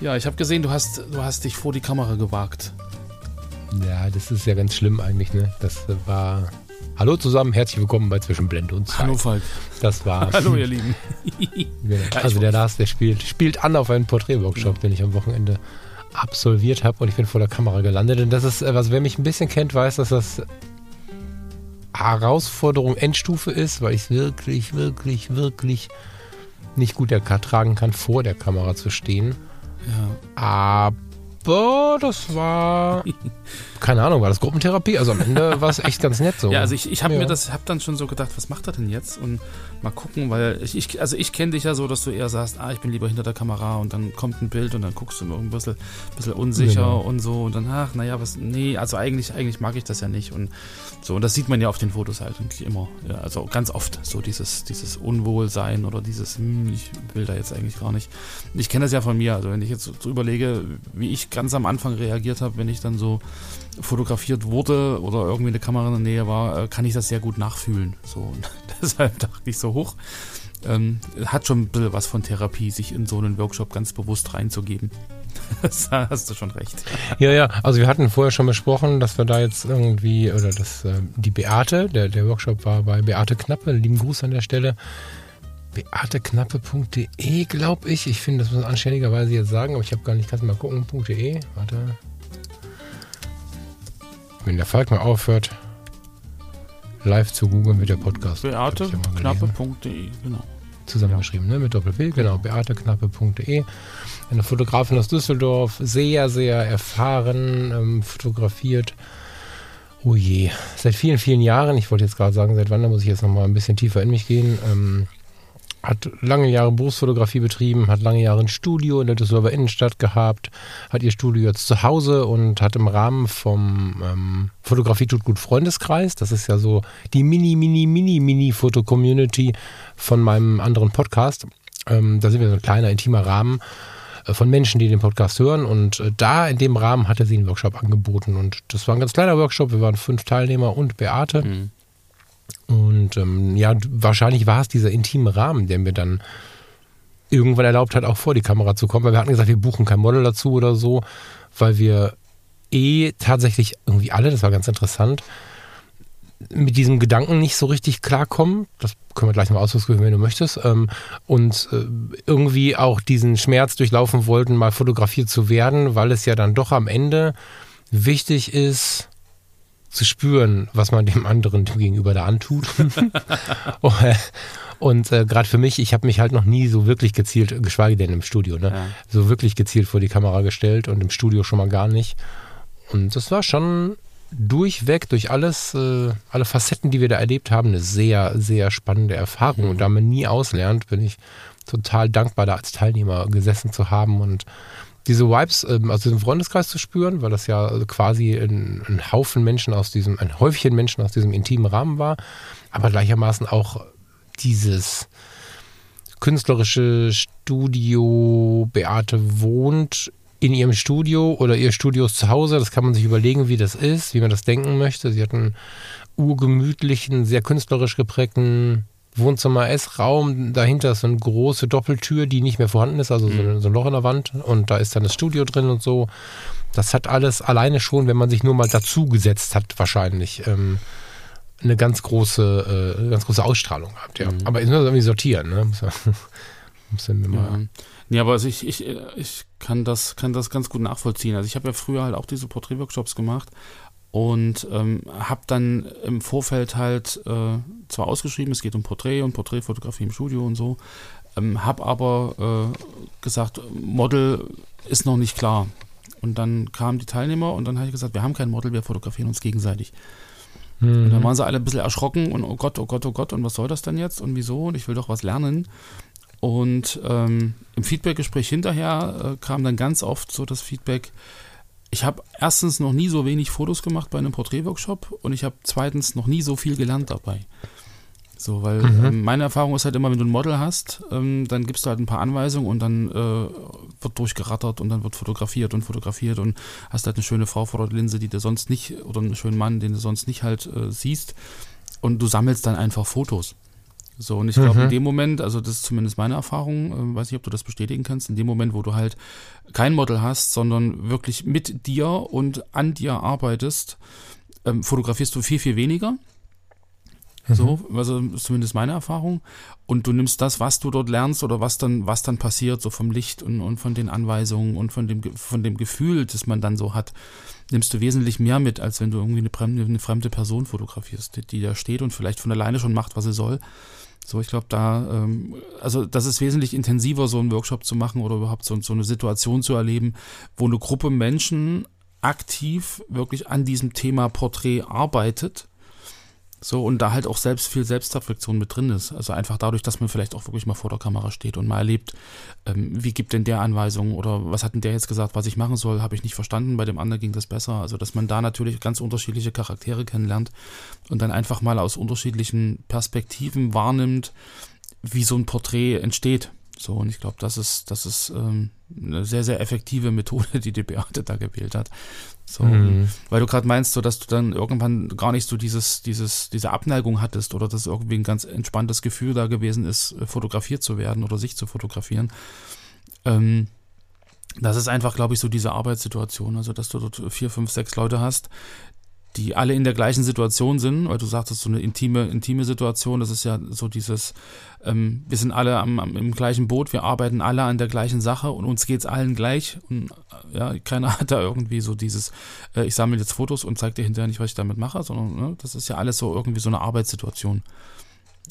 Ja, ich habe gesehen, du hast, du hast dich vor die Kamera gewagt. Ja, das ist ja ganz schlimm eigentlich, ne? Das war. Hallo zusammen, herzlich willkommen bei Zwischen Blende und Zeit. Hallo Falk. Das war. Hallo ihr Lieben. also der Lars, der spielt, spielt an auf einen Porträtworkshop, ja. den ich am Wochenende absolviert habe und ich bin vor der Kamera gelandet. Und das ist, was wer mich ein bisschen kennt, weiß, dass das Herausforderung Endstufe ist, weil ich es wirklich, wirklich, wirklich nicht gut ertragen kann, vor der Kamera zu stehen. Ja. Aber das war, keine Ahnung, war das Gruppentherapie? Also am Ende war es echt ganz nett so. Ja, also ich, ich habe ja. mir das, habe dann schon so gedacht, was macht er denn jetzt? Und mal gucken, weil ich, ich also ich kenne dich ja so, dass du eher sagst, ah, ich bin lieber hinter der Kamera und dann kommt ein Bild und dann guckst du immer ein bisschen, bisschen unsicher genau. und so und dann, ach, naja, was, nee, also eigentlich, eigentlich mag ich das ja nicht und so, und das sieht man ja auf den Fotos halt irgendwie immer, ja, also ganz oft so dieses, dieses Unwohlsein oder dieses, hm, ich will da jetzt eigentlich gar nicht. Ich kenne das ja von mir, also wenn ich jetzt so überlege, wie ich ganz am Anfang reagiert habe, wenn ich dann so fotografiert wurde oder irgendwie eine Kamera in der Nähe war, äh, kann ich das sehr gut nachfühlen. So, und deshalb dachte ich so hoch. Ähm, hat schon ein bisschen was von Therapie, sich in so einen Workshop ganz bewusst reinzugeben. da hast du schon recht. Ja, ja, also wir hatten vorher schon besprochen, dass wir da jetzt irgendwie, oder dass äh, die Beate, der, der Workshop war bei Beate Knappe, lieben Gruß an der Stelle. Beateknappe.de, glaube ich. Ich finde, das muss man anständigerweise jetzt sagen, aber ich habe gar nicht, kannst mal gucken.de. Warte. Wenn der Falk mal aufhört, live zu googeln mit der Podcast. Beateknappe.de, genau. Zusammengeschrieben, ne? Mit Doppel-P, genau. Beateknappe.de. Eine Fotografin aus Düsseldorf, sehr, sehr erfahren, ähm, fotografiert. Oh je, seit vielen, vielen Jahren, ich wollte jetzt gerade sagen, seit wann, da muss ich jetzt nochmal ein bisschen tiefer in mich gehen. Ähm, hat lange Jahre Berufsfotografie betrieben, hat lange Jahre ein Studio in der Düsseldorfer Innenstadt gehabt, hat ihr Studio jetzt zu Hause und hat im Rahmen vom ähm, Fotografie tut gut Freundeskreis, das ist ja so die mini, mini, mini, mini Foto-Community von meinem anderen Podcast. Ähm, da sind wir so ein kleiner, intimer Rahmen äh, von Menschen, die den Podcast hören. Und äh, da in dem Rahmen hatte sie einen Workshop angeboten. Und das war ein ganz kleiner Workshop. Wir waren fünf Teilnehmer und Beate. Mhm. Und ähm, ja, wahrscheinlich war es dieser intime Rahmen, der mir dann irgendwann erlaubt hat, auch vor die Kamera zu kommen. Weil wir hatten gesagt, wir buchen kein Model dazu oder so, weil wir eh tatsächlich irgendwie alle, das war ganz interessant, mit diesem Gedanken nicht so richtig klarkommen. Das können wir gleich mal ausdrücken, wenn du möchtest. Ähm, und äh, irgendwie auch diesen Schmerz durchlaufen wollten, mal fotografiert zu werden, weil es ja dann doch am Ende wichtig ist, zu spüren, was man dem anderen gegenüber da antut. und äh, gerade für mich, ich habe mich halt noch nie so wirklich gezielt, geschweige denn im Studio, ne? Ja. so wirklich gezielt vor die Kamera gestellt und im Studio schon mal gar nicht. Und das war schon durchweg, durch alles, äh, alle Facetten, die wir da erlebt haben, eine sehr, sehr spannende Erfahrung. Mhm. Und da man nie auslernt, bin ich total dankbar, da als Teilnehmer gesessen zu haben und diese Vibes ähm, aus diesem Freundeskreis zu spüren, weil das ja quasi ein, ein, Haufen Menschen aus diesem, ein Häufchen Menschen aus diesem intimen Rahmen war, aber gleichermaßen auch dieses künstlerische Studio Beate wohnt in ihrem Studio oder ihr Studio ist zu Hause. Das kann man sich überlegen, wie das ist, wie man das denken möchte. Sie hat einen urgemütlichen, sehr künstlerisch geprägten Wohnzimmer-Essraum. Dahinter ist so eine große Doppeltür, die nicht mehr vorhanden ist, also so, mhm. so, ein Loch in der Wand. Und da ist dann das Studio drin und so. Das hat alles alleine schon, wenn man sich nur mal dazugesetzt hat, wahrscheinlich ähm, eine ganz große, äh, ganz große Ausstrahlung gehabt. Ja. Mhm. Aber ich muss irgendwie sortieren. Ne? Muss, muss ja. Ja, aber also ich, ich, ich kann, das, kann das ganz gut nachvollziehen. Also ich habe ja früher halt auch diese Porträtworkshops gemacht und ähm, habe dann im Vorfeld halt äh, zwar ausgeschrieben, es geht um Porträt und Porträtfotografie im Studio und so, ähm, habe aber äh, gesagt, Model ist noch nicht klar. Und dann kamen die Teilnehmer und dann habe ich gesagt, wir haben kein Model, wir fotografieren uns gegenseitig. Mhm. Und dann waren sie alle ein bisschen erschrocken und oh Gott, oh Gott, oh Gott, und was soll das denn jetzt und wieso und ich will doch was lernen. Und ähm, im Feedbackgespräch hinterher äh, kam dann ganz oft so das Feedback, ich habe erstens noch nie so wenig Fotos gemacht bei einem Porträtworkshop und ich habe zweitens noch nie so viel gelernt dabei. So, weil mhm. ähm, meine Erfahrung ist halt immer, wenn du ein Model hast, ähm, dann gibst du halt ein paar Anweisungen und dann äh, wird durchgerattert und dann wird fotografiert und fotografiert und hast halt eine schöne Frau vor der Linse, die du sonst nicht, oder einen schönen Mann, den du sonst nicht halt äh, siehst und du sammelst dann einfach Fotos. So, und ich glaube, mhm. in dem Moment, also das ist zumindest meine Erfahrung, äh, weiß nicht, ob du das bestätigen kannst, in dem Moment, wo du halt kein Model hast, sondern wirklich mit dir und an dir arbeitest, ähm, fotografierst du viel, viel weniger so, mhm. also ist zumindest meine Erfahrung. Und du nimmst das, was du dort lernst oder was dann, was dann passiert, so vom Licht und, und von den Anweisungen und von dem, von dem Gefühl, das man dann so hat, nimmst du wesentlich mehr mit, als wenn du irgendwie eine fremde, eine fremde Person fotografierst, die, die da steht und vielleicht von alleine schon macht, was sie soll. So, ich glaube, da, ähm, also das ist wesentlich intensiver, so einen Workshop zu machen oder überhaupt so, so eine Situation zu erleben, wo eine Gruppe Menschen aktiv wirklich an diesem Thema Porträt arbeitet so, und da halt auch selbst viel Selbstreflexion mit drin ist. Also einfach dadurch, dass man vielleicht auch wirklich mal vor der Kamera steht und mal erlebt, ähm, wie gibt denn der Anweisungen oder was hat denn der jetzt gesagt, was ich machen soll, habe ich nicht verstanden, bei dem anderen ging das besser. Also, dass man da natürlich ganz unterschiedliche Charaktere kennenlernt und dann einfach mal aus unterschiedlichen Perspektiven wahrnimmt, wie so ein Porträt entsteht. So, und ich glaube, das ist, das ist ähm, eine sehr, sehr effektive Methode, die die Beate da gewählt hat. So, mhm. weil du gerade meinst, so dass du dann irgendwann gar nicht so dieses, dieses, diese Abneigung hattest oder dass irgendwie ein ganz entspanntes Gefühl da gewesen ist, äh, fotografiert zu werden oder sich zu fotografieren. Ähm, das ist einfach, glaube ich, so diese Arbeitssituation, also dass du dort vier, fünf, sechs Leute hast, die alle in der gleichen Situation sind, weil du sagtest, so eine intime, intime Situation, das ist ja so dieses, ähm, wir sind alle am, am, im gleichen Boot, wir arbeiten alle an der gleichen Sache und uns geht es allen gleich. Und ja, keiner hat da irgendwie so dieses, äh, ich sammle jetzt Fotos und zeige dir hinterher nicht, was ich damit mache, sondern ne, das ist ja alles so irgendwie so eine Arbeitssituation.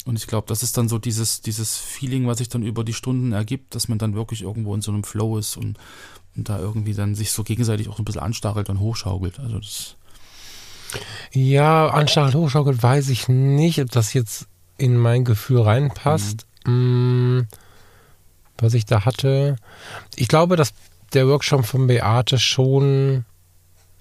Und ich glaube, das ist dann so dieses, dieses Feeling, was sich dann über die Stunden ergibt, dass man dann wirklich irgendwo in so einem Flow ist und, und da irgendwie dann sich so gegenseitig auch ein bisschen anstachelt und hochschaukelt. Also das ja, Anstachelt hochschaukelt weiß ich nicht, ob das jetzt in mein Gefühl reinpasst. Mhm. was ich da hatte. Ich glaube, dass der Workshop von Beate schon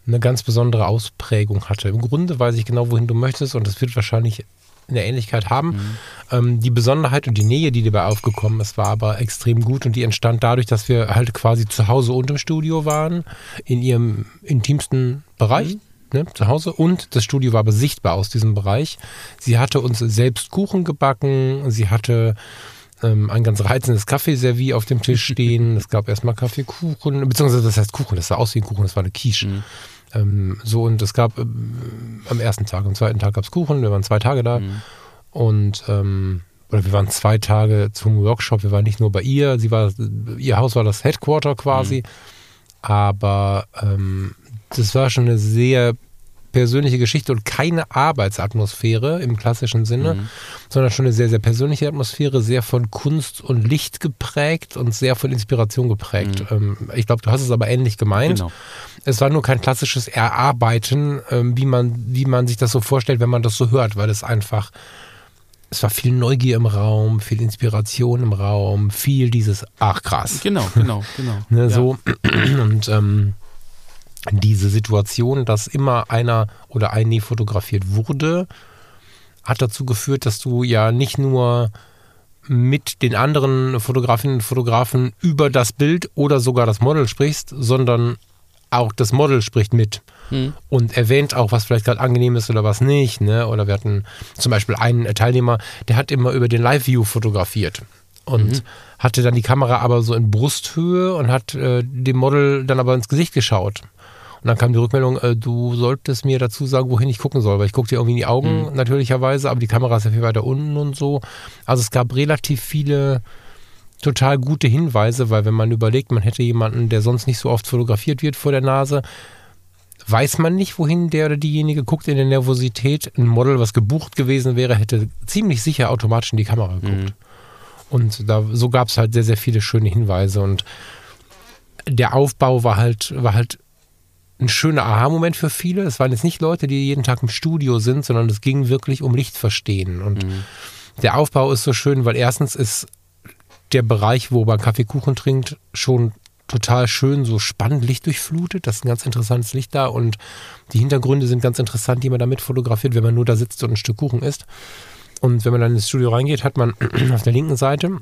eine ganz besondere Ausprägung hatte. Im Grunde weiß ich genau, wohin du möchtest und das wird wahrscheinlich eine Ähnlichkeit haben. Mhm. Ähm, die Besonderheit und die Nähe, die dabei aufgekommen ist, war aber extrem gut und die entstand dadurch, dass wir halt quasi zu Hause und im Studio waren, in ihrem intimsten Bereich. Mhm ne, zu Hause und das Studio war besichtbar aus diesem Bereich. Sie hatte uns selbst Kuchen gebacken, sie hatte ähm, ein ganz reizendes Kaffeeservie auf dem Tisch stehen. Es gab erstmal Kaffeekuchen, beziehungsweise das heißt Kuchen, das sah aus wie ein Kuchen, das war eine Quiche. Mhm. Ähm, so und es gab ähm, am ersten Tag, am zweiten Tag gab es Kuchen, wir waren zwei Tage da mhm. und ähm, oder wir waren zwei Tage zum Workshop, wir waren nicht nur bei ihr, sie war, ihr Haus war das Headquarter quasi, mhm. aber ähm, das war schon eine sehr persönliche Geschichte und keine Arbeitsatmosphäre im klassischen Sinne, mhm. sondern schon eine sehr, sehr persönliche Atmosphäre, sehr von Kunst und Licht geprägt und sehr von Inspiration geprägt. Mhm. Ähm, ich glaube, du hast es aber ähnlich gemeint. Genau. Es war nur kein klassisches Erarbeiten, ähm, wie, man, wie man sich das so vorstellt, wenn man das so hört, weil es einfach es war viel Neugier im Raum, viel Inspiration im Raum, viel dieses, ach krass. Genau, genau, genau. ne, ja. So, und ähm, diese Situation, dass immer einer oder ein nie fotografiert wurde, hat dazu geführt, dass du ja nicht nur mit den anderen Fotografinnen und Fotografen über das Bild oder sogar das Model sprichst, sondern auch das Model spricht mit hm. und erwähnt auch, was vielleicht gerade angenehm ist oder was nicht. Ne? Oder wir hatten zum Beispiel einen Teilnehmer, der hat immer über den Live-View fotografiert und mhm. hatte dann die Kamera aber so in Brusthöhe und hat äh, dem Model dann aber ins Gesicht geschaut. Und dann kam die Rückmeldung, äh, du solltest mir dazu sagen, wohin ich gucken soll, weil ich gucke dir irgendwie in die Augen mhm. natürlicherweise, aber die Kamera ist ja viel weiter unten und so. Also es gab relativ viele total gute Hinweise, weil wenn man überlegt, man hätte jemanden, der sonst nicht so oft fotografiert wird vor der Nase, weiß man nicht, wohin der oder diejenige guckt in der Nervosität. Ein Model, was gebucht gewesen wäre, hätte ziemlich sicher automatisch in die Kamera geguckt. Mhm. Und da, so gab es halt sehr, sehr viele schöne Hinweise und der Aufbau war halt, war halt ein schöner Aha-Moment für viele. Es waren jetzt nicht Leute, die jeden Tag im Studio sind, sondern es ging wirklich um Lichtverstehen. Und mhm. der Aufbau ist so schön, weil erstens ist der Bereich, wo man Kaffeekuchen trinkt, schon total schön, so spannend lichtdurchflutet. Das ist ein ganz interessantes Licht da und die Hintergründe sind ganz interessant, die man damit fotografiert, wenn man nur da sitzt und ein Stück Kuchen isst. Und wenn man dann ins Studio reingeht, hat man auf der linken Seite,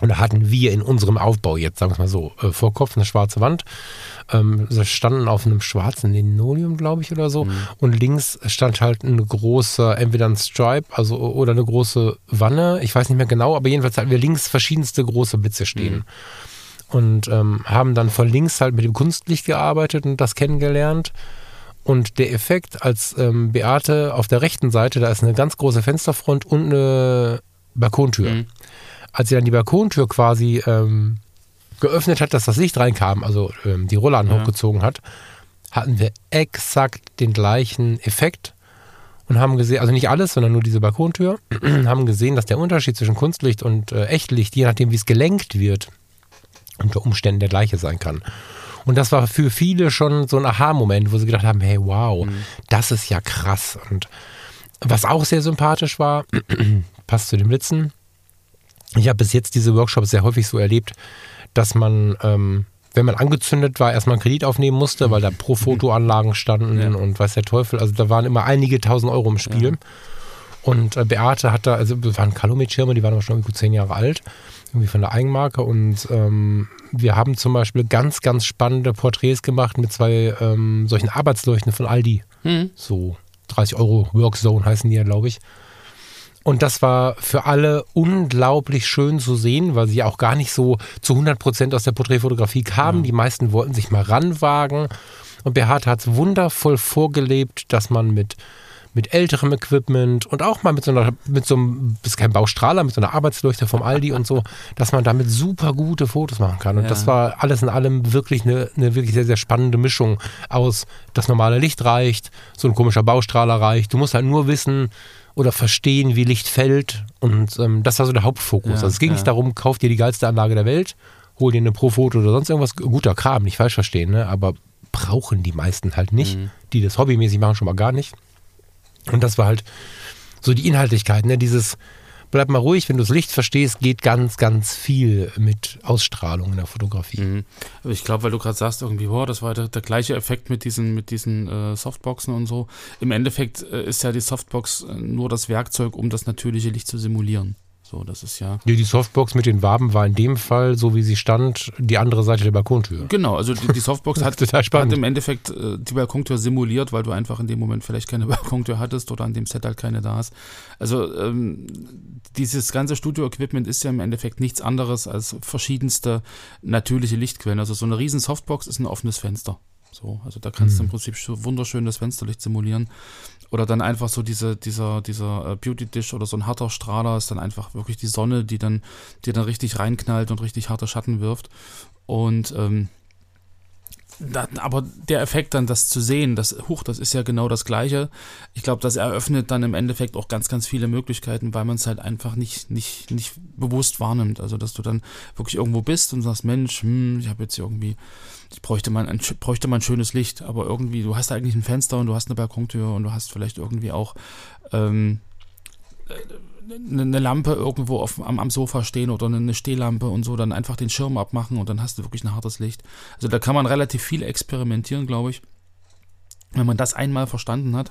und da hatten wir in unserem Aufbau jetzt, sagen wir mal so, äh, vor Kopf eine schwarze Wand. Ähm, sie standen auf einem schwarzen Linoleum, glaube ich, oder so. Mhm. Und links stand halt ein großer, entweder ein Stripe, also oder eine große Wanne. Ich weiß nicht mehr genau, aber jedenfalls hatten wir links verschiedenste große Blitze stehen. Mhm. Und ähm, haben dann von links halt mit dem Kunstlicht gearbeitet und das kennengelernt. Und der Effekt, als ähm, Beate auf der rechten Seite, da ist eine ganz große Fensterfront und eine Balkontür. Mhm. Als sie dann die Balkontür quasi ähm, geöffnet hat, dass das Licht reinkam, also ähm, die Rollladen ja. hochgezogen hat, hatten wir exakt den gleichen Effekt und haben gesehen, also nicht alles, sondern nur diese Balkontür, haben gesehen, dass der Unterschied zwischen Kunstlicht und äh, Echtlicht, je nachdem wie es gelenkt wird, unter Umständen der gleiche sein kann. Und das war für viele schon so ein Aha-Moment, wo sie gedacht haben, hey, wow, mhm. das ist ja krass. Und was auch sehr sympathisch war, passt zu den Blitzen. Ich habe bis jetzt diese Workshops sehr häufig so erlebt, dass man, ähm, wenn man angezündet war, erstmal einen Kredit aufnehmen musste, weil da pro mhm. Fotoanlagen standen ja. und weiß der Teufel. Also da waren immer einige tausend Euro im Spiel. Ja. Und äh, Beate hat da, also das waren Calumet-Schirme, die waren aber schon gut zehn Jahre alt, irgendwie von der Eigenmarke. Und ähm, wir haben zum Beispiel ganz, ganz spannende Porträts gemacht mit zwei ähm, solchen Arbeitsleuchten von Aldi. Mhm. So 30 Euro Workzone heißen die ja, glaube ich. Und das war für alle unglaublich schön zu sehen, weil sie auch gar nicht so zu 100 Prozent aus der Porträtfotografie kamen. Ja. Die meisten wollten sich mal ranwagen. Und Beate hat es wundervoll vorgelebt, dass man mit, mit älterem Equipment und auch mal mit so einer, mit so einem, ist kein Baustrahler, mit so einer Arbeitsleuchte vom Aldi und so, dass man damit super gute Fotos machen kann. Und ja. das war alles in allem wirklich eine, eine wirklich sehr, sehr spannende Mischung aus, das normale Licht reicht, so ein komischer Baustrahler reicht. Du musst halt nur wissen, oder verstehen, wie Licht fällt. Und ähm, das war so der Hauptfokus. Ja, also es ging ja. nicht darum, kauf dir die geilste Anlage der Welt, hol dir eine Pro-Foto oder sonst irgendwas. Guter Kram, nicht falsch verstehen, ne? aber brauchen die meisten halt nicht. Mhm. Die das hobbymäßig machen, schon mal gar nicht. Und das war halt so die Inhaltlichkeit, ne? dieses bleib mal ruhig, wenn du das Licht verstehst, geht ganz, ganz viel mit Ausstrahlung in der Fotografie. Mhm. Ich glaube, weil du gerade sagst, irgendwie, boah, das war der, der, gleiche Effekt mit diesen, mit diesen äh, Softboxen und so. Im Endeffekt äh, ist ja die Softbox äh, nur das Werkzeug, um das natürliche Licht zu simulieren. So, das ist ja. Die, die Softbox mit den Waben war in dem Fall, so wie sie stand, die andere Seite der Balkontür. Genau, also die, die Softbox hat, hat, im Endeffekt äh, die Balkontür simuliert, weil du einfach in dem Moment vielleicht keine Balkontür hattest oder an dem Set halt keine da ist. Also ähm, dieses ganze Studio-Equipment ist ja im Endeffekt nichts anderes als verschiedenste natürliche Lichtquellen. Also so eine riesen Softbox ist ein offenes Fenster. So, also da kannst mhm. du im mhm. Prinzip wunderschön das Fensterlicht simulieren. Oder dann einfach so diese, dieser, dieser äh, Beauty-Dish oder so ein harter Strahler ist dann einfach wirklich die Sonne, die dann, die dann richtig reinknallt und richtig harte Schatten wirft. Und ähm, da, aber der Effekt dann, das zu sehen, das, huch, das ist ja genau das Gleiche. Ich glaube, das eröffnet dann im Endeffekt auch ganz, ganz viele Möglichkeiten, weil man es halt einfach nicht, nicht, nicht bewusst wahrnimmt. Also, dass du dann wirklich irgendwo bist und sagst, Mensch, hm, ich habe jetzt irgendwie, bräuchte mal, ein, bräuchte mal schönes Licht, aber irgendwie, du hast eigentlich ein Fenster und du hast eine Balkontür und du hast vielleicht irgendwie auch, ähm, eine Lampe irgendwo auf, am, am, Sofa stehen oder eine Stehlampe und so, dann einfach den Schirm abmachen und dann hast du wirklich ein hartes Licht. Also da kann man relativ viel experimentieren, glaube ich. Wenn man das einmal verstanden hat,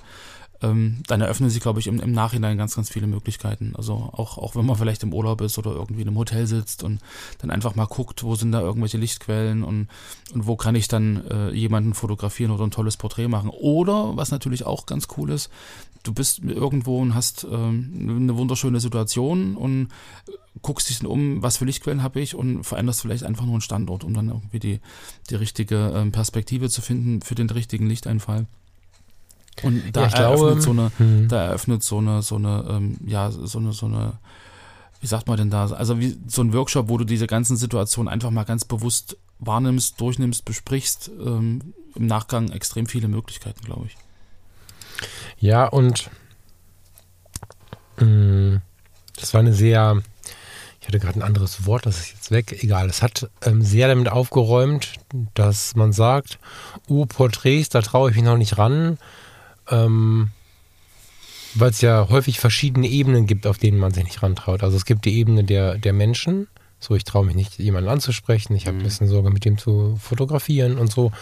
ähm, dann eröffnen sich, glaube ich, im, im, Nachhinein ganz, ganz viele Möglichkeiten. Also auch, auch wenn man vielleicht im Urlaub ist oder irgendwie in einem Hotel sitzt und dann einfach mal guckt, wo sind da irgendwelche Lichtquellen und, und wo kann ich dann äh, jemanden fotografieren oder ein tolles Porträt machen. Oder, was natürlich auch ganz cool ist, du bist irgendwo und hast ähm, eine wunderschöne Situation und guckst dich um, was für Lichtquellen habe ich und veränderst vielleicht einfach nur einen Standort, um dann irgendwie die, die richtige ähm, Perspektive zu finden für den richtigen Lichteinfall. Und da ja, eröffnet glaube, so eine, hm. da eröffnet so eine, so eine, ähm, ja, so eine, so eine, wie sagt man denn da? Also wie so ein Workshop, wo du diese ganzen Situationen einfach mal ganz bewusst wahrnimmst, durchnimmst, besprichst, ähm, im Nachgang extrem viele Möglichkeiten, glaube ich. Ja, und mh, mm, das war eine sehr, ich hatte gerade ein anderes Wort, das ist jetzt weg, egal. Es hat ähm, sehr damit aufgeräumt, dass man sagt, uh, Porträts, da traue ich mich noch nicht ran ähm, weil es ja häufig verschiedene Ebenen gibt, auf denen man sich nicht rantraut. Also es gibt die Ebene der, der Menschen, So, ich traue mich nicht, jemanden anzusprechen. Ich habe ein bisschen Sorge, mit dem zu fotografieren und so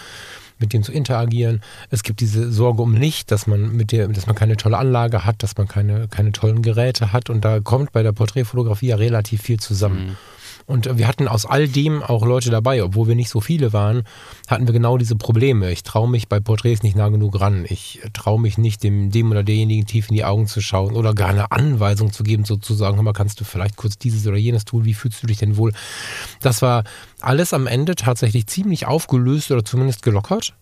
mit dem zu interagieren. Es gibt diese Sorge um Licht, dass man mit der, dass man keine tolle Anlage hat, dass man keine, keine tollen Geräte hat. Und da kommt bei der Porträtfotografie ja relativ viel zusammen. Mhm. Und wir hatten aus all dem auch Leute dabei, obwohl wir nicht so viele waren, hatten wir genau diese Probleme. Ich traue mich bei Porträts nicht nah genug ran. Ich traue mich nicht, dem, dem oder derjenigen tief in die Augen zu schauen oder gar eine Anweisung zu geben, sozusagen, hör mal, kannst du vielleicht kurz dieses oder jenes tun, wie fühlst du dich denn wohl? Das war alles am Ende tatsächlich ziemlich aufgelöst oder zumindest gelockert.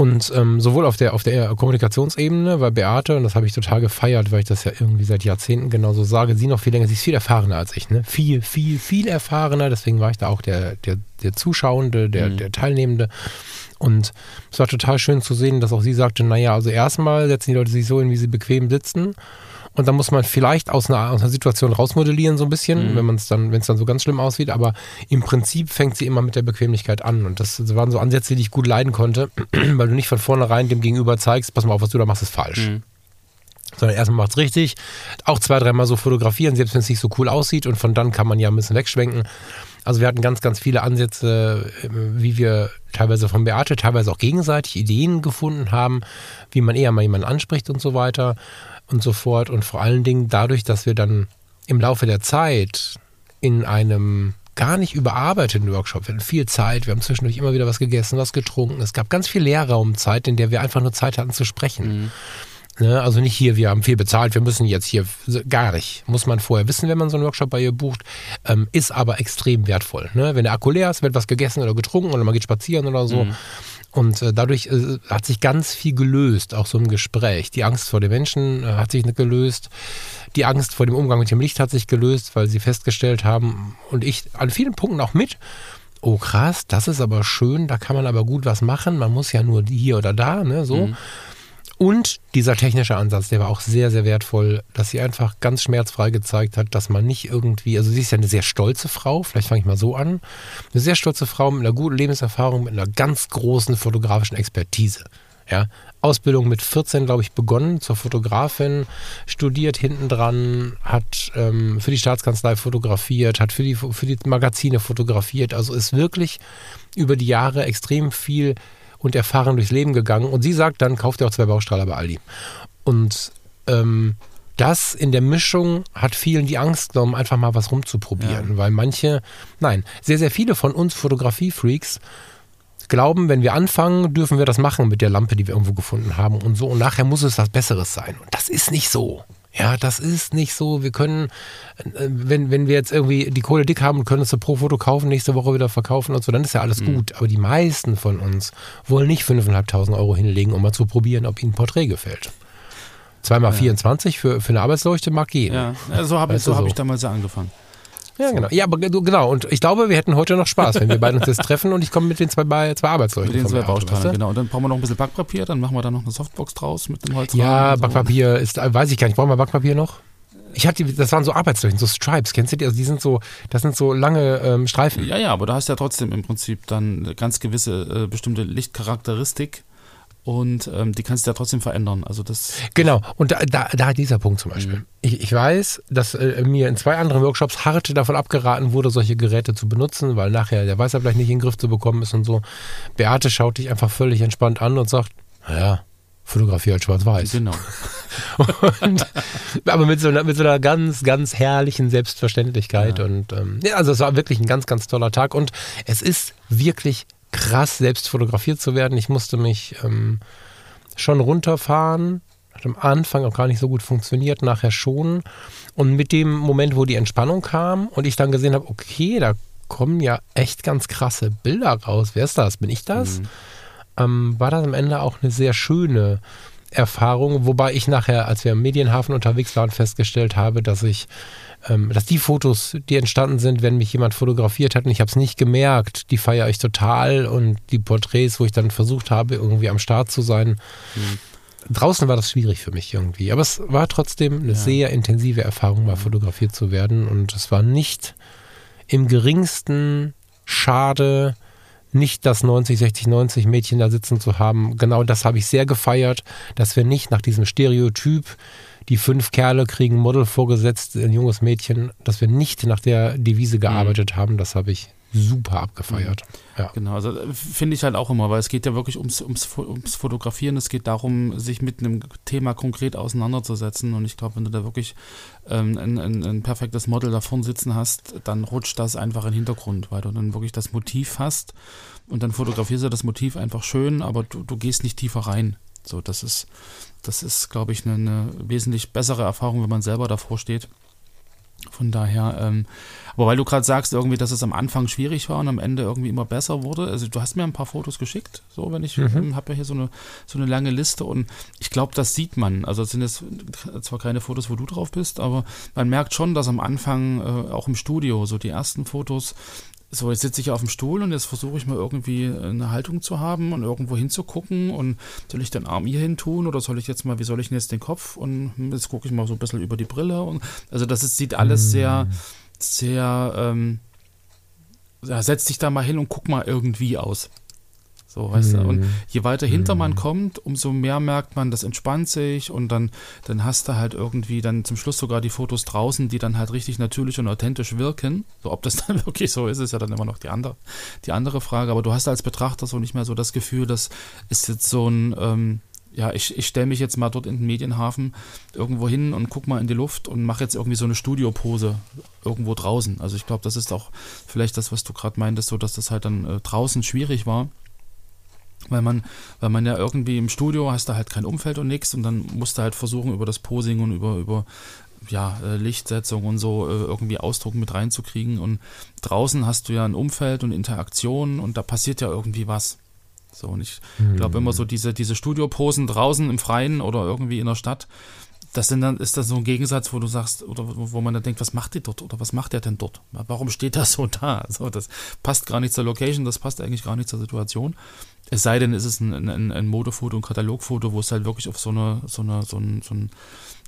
Und ähm, sowohl auf der, auf der Kommunikationsebene war Beate, und das habe ich total gefeiert, weil ich das ja irgendwie seit Jahrzehnten genauso sage, sie noch viel länger, sie ist viel erfahrener als ich, ne? Viel, viel, viel erfahrener. Deswegen war ich da auch der, der, der Zuschauende, der, mhm. der Teilnehmende. Und es war total schön zu sehen, dass auch sie sagte, naja, also erstmal setzen die Leute sich so hin, wie sie bequem sitzen. Und dann muss man vielleicht aus einer, aus einer Situation rausmodellieren, so ein bisschen, mhm. wenn man es dann, wenn es dann so ganz schlimm aussieht. Aber im Prinzip fängt sie immer mit der Bequemlichkeit an. Und das, waren so Ansätze, die ich gut leiden konnte, weil du nicht von vornherein dem Gegenüber zeigst, pass mal auf, was du da machst, ist falsch. Mhm. Sondern erstmal macht es richtig, auch zwei, dreimal so fotografieren, selbst wenn es nicht so cool aussieht. Und von dann kann man ja ein bisschen wegschwenken. Also wir hatten ganz, ganz viele Ansätze, äh, wie wir teilweise von Beate, teilweise auch gegenseitig Ideen gefunden haben, wie man eher mal jemanden anspricht und so weiter und so fort. Und vor allen Dingen dadurch, dass wir dann im Laufe der Zeit in einem gar nicht überarbeiteten Workshop. Wir hatten viel Zeit, wir haben zwischendurch immer wieder was gegessen, was getrunken. Es gab ganz viel Leerraumzeit, in der wir einfach nur Zeit hatten zu sprechen. Mhm. Ne? Also nicht hier, wir haben viel bezahlt, wir müssen jetzt hier gar nicht. Muss man vorher wissen, wenn man so einen Workshop bei ihr bucht. Ähm, ist aber extrem wertvoll. Ne? Wenn der Akku leer ist, wird was gegessen oder getrunken oder man geht spazieren oder so. Mhm. Und äh, dadurch äh, hat sich ganz viel gelöst, auch so im Gespräch. Die Angst vor den Menschen äh, hat sich gelöst. Die Angst vor dem Umgang mit dem Licht hat sich gelöst, weil sie festgestellt haben, und ich an vielen Punkten auch mit, oh krass, das ist aber schön, da kann man aber gut was machen. Man muss ja nur hier oder da, ne, so. Mhm. Und dieser technische Ansatz, der war auch sehr, sehr wertvoll, dass sie einfach ganz schmerzfrei gezeigt hat, dass man nicht irgendwie, also sie ist ja eine sehr stolze Frau, vielleicht fange ich mal so an, eine sehr stolze Frau mit einer guten Lebenserfahrung, mit einer ganz großen fotografischen Expertise. Ja, Ausbildung mit 14, glaube ich, begonnen zur Fotografin, studiert hinten dran, hat ähm, für die Staatskanzlei fotografiert, hat für die, für die Magazine fotografiert, also ist wirklich über die Jahre extrem viel und erfahren durchs Leben gegangen. Und sie sagt dann, kauft ihr auch zwei Baustrahler bei Aldi. Und ähm, das in der Mischung hat vielen die Angst genommen, einfach mal was rumzuprobieren. Ja. Weil manche, nein, sehr, sehr viele von uns Fotografie-Freaks glauben, wenn wir anfangen, dürfen wir das machen mit der Lampe, die wir irgendwo gefunden haben und so. Und nachher muss es was Besseres sein. Und das ist nicht so. Ja, das ist nicht so. Wir können, äh, wenn, wenn wir jetzt irgendwie die Kohle dick haben und können es pro Foto kaufen, nächste Woche wieder verkaufen und so, dann ist ja alles mhm. gut. Aber die meisten von uns wollen nicht 5.500 Euro hinlegen, um mal zu probieren, ob ihnen ein Porträt gefällt. Zweimal ja. 24 für, für eine Arbeitsleuchte mag gehen. Ja, so habe ich, so hab ich damals ja angefangen. Ja, genau. Ja, aber genau. Und ich glaube, wir hätten heute noch Spaß, wenn wir beide uns jetzt treffen und ich komme mit den zwei, zwei Arbeitsleuchten. Mit den zwei Bausteinen, genau. Und dann brauchen wir noch ein bisschen Backpapier, dann machen wir da noch eine Softbox draus mit dem Holz. Ja, Backpapier so. ist, weiß ich gar nicht. Brauchen wir Backpapier noch? Ich hatte, das waren so Arbeitsleuchten, so Stripes, kennst du die? Also die sind so, das sind so lange ähm, Streifen. Ja, ja, aber da hast du ja trotzdem im Prinzip dann eine ganz gewisse äh, bestimmte Lichtcharakteristik und ähm, die kannst du ja trotzdem verändern. Also das genau, und da, da, da dieser Punkt zum Beispiel. Mhm. Ich, ich, weiß, dass äh, mir in zwei anderen Workshops hart davon abgeraten wurde, solche Geräte zu benutzen, weil nachher der Weißabgleich nicht in den Griff zu bekommen ist und so. Beate schaut dich einfach völlig entspannt an und sagt, naja, Fotografie als schwarz-weiß. Genau. und, aber mit so, einer, mit so einer ganz, ganz herrlichen Selbstverständlichkeit. Ja. Und ähm, ja, also es war wirklich ein ganz, ganz toller Tag. Und es ist wirklich krass, selbst fotografiert zu werden. Ich musste mich ähm, schon runterfahren. Hat am Anfang auch gar nicht so gut funktioniert, nachher schon. Und mit dem Moment, wo die Entspannung kam und ich dann gesehen habe, okay, da kommen ja echt ganz krasse Bilder raus. Wer ist das? Bin ich das? Mhm. Ähm, war das am Ende auch eine sehr schöne Erfahrung, wobei ich nachher, als wir im Medienhafen unterwegs waren, festgestellt habe, dass ich dass die Fotos, die entstanden sind, wenn mich jemand fotografiert hat und ich habe es nicht gemerkt, die feiere ich total und die Porträts, wo ich dann versucht habe, irgendwie am Start zu sein. Mhm. Draußen war das schwierig für mich irgendwie, aber es war trotzdem eine ja. sehr intensive Erfahrung, mal fotografiert zu werden und es war nicht im geringsten schade, nicht das 90, 60, 90 Mädchen da sitzen zu haben. Genau das habe ich sehr gefeiert, dass wir nicht nach diesem Stereotyp die fünf Kerle kriegen ein Model vorgesetzt, ein junges Mädchen, dass wir nicht nach der Devise mhm. gearbeitet mhm. haben, das habe ich super abgefeiert. Mhm. Ja. Genau, also äh, finde ich halt auch immer, weil es geht ja wirklich ums, ums, ums Fotografieren, es geht darum, sich mit einem Thema konkret auseinanderzusetzen und ich glaube, wenn du da wirklich ähm, ein, ein, ein, perfektes Model da vorne sitzen hast, dann rutscht das einfach in den Hintergrund, weil du dann wirklich das Motiv hast und dann fotografierst du das Motiv einfach schön, aber du, du gehst nicht tiefer rein. So, das ist, das ist, glaube ich, eine, eine wesentlich bessere Erfahrung, wenn man selber davor steht. Von daher, ähm, aber weil du gerade sagst, irgendwie, dass es am Anfang schwierig war und am Ende irgendwie immer besser wurde. Also du hast mir ein paar Fotos geschickt, so wenn ich mhm. Ähm, habe ja hier so eine so eine lange Liste und ich glaube, das sieht man. Also es sind jetzt zwar keine Fotos, wo du drauf bist, aber man merkt schon, dass am Anfang äh, auch im Studio so die ersten Fotos so, jetzt sitze ich auf dem Stuhl und jetzt versuche ich mal irgendwie eine Haltung zu haben und irgendwo hinzugucken und soll ich den Arm hier hin tun oder soll ich jetzt mal, wie soll ich denn jetzt den Kopf und jetzt gucke ich mal so ein bisschen über die Brille und also das ist, sieht alles mm. sehr, sehr, ähm, ja, setz dich da mal hin und guck mal irgendwie aus. So, weißt mhm. du? Und je weiter hinter man mhm. kommt, umso mehr merkt man, das entspannt sich und dann, dann hast du halt irgendwie dann zum Schluss sogar die Fotos draußen, die dann halt richtig natürlich und authentisch wirken. So, ob das dann wirklich so ist, ist ja dann immer noch die andere, die andere Frage. Aber du hast als Betrachter so nicht mehr so das Gefühl, das ist jetzt so ein, ähm, ja, ich, ich stelle mich jetzt mal dort in den Medienhafen irgendwo hin und guck mal in die Luft und mache jetzt irgendwie so eine Studiopose irgendwo draußen. Also ich glaube, das ist auch vielleicht das, was du gerade meintest, so dass das halt dann äh, draußen schwierig war weil man, weil man ja irgendwie im Studio hast da halt kein Umfeld und nichts und dann musst du halt versuchen, über das Posing und über, über ja, äh, Lichtsetzung und so äh, irgendwie Ausdruck mit reinzukriegen. Und draußen hast du ja ein Umfeld und Interaktion und da passiert ja irgendwie was. So, und ich mhm. glaube immer so diese, diese Studioposen draußen im Freien oder irgendwie in der Stadt, das sind dann, ist das so ein Gegensatz, wo du sagst, oder wo man dann denkt, was macht die dort oder was macht der denn dort? Warum steht das so da? So, das passt gar nicht zur Location, das passt eigentlich gar nicht zur Situation. Es sei denn, es ist ein, ein, ein Modefoto, ein Katalogfoto, wo es halt wirklich auf so eine, so eine, so ein, so ein,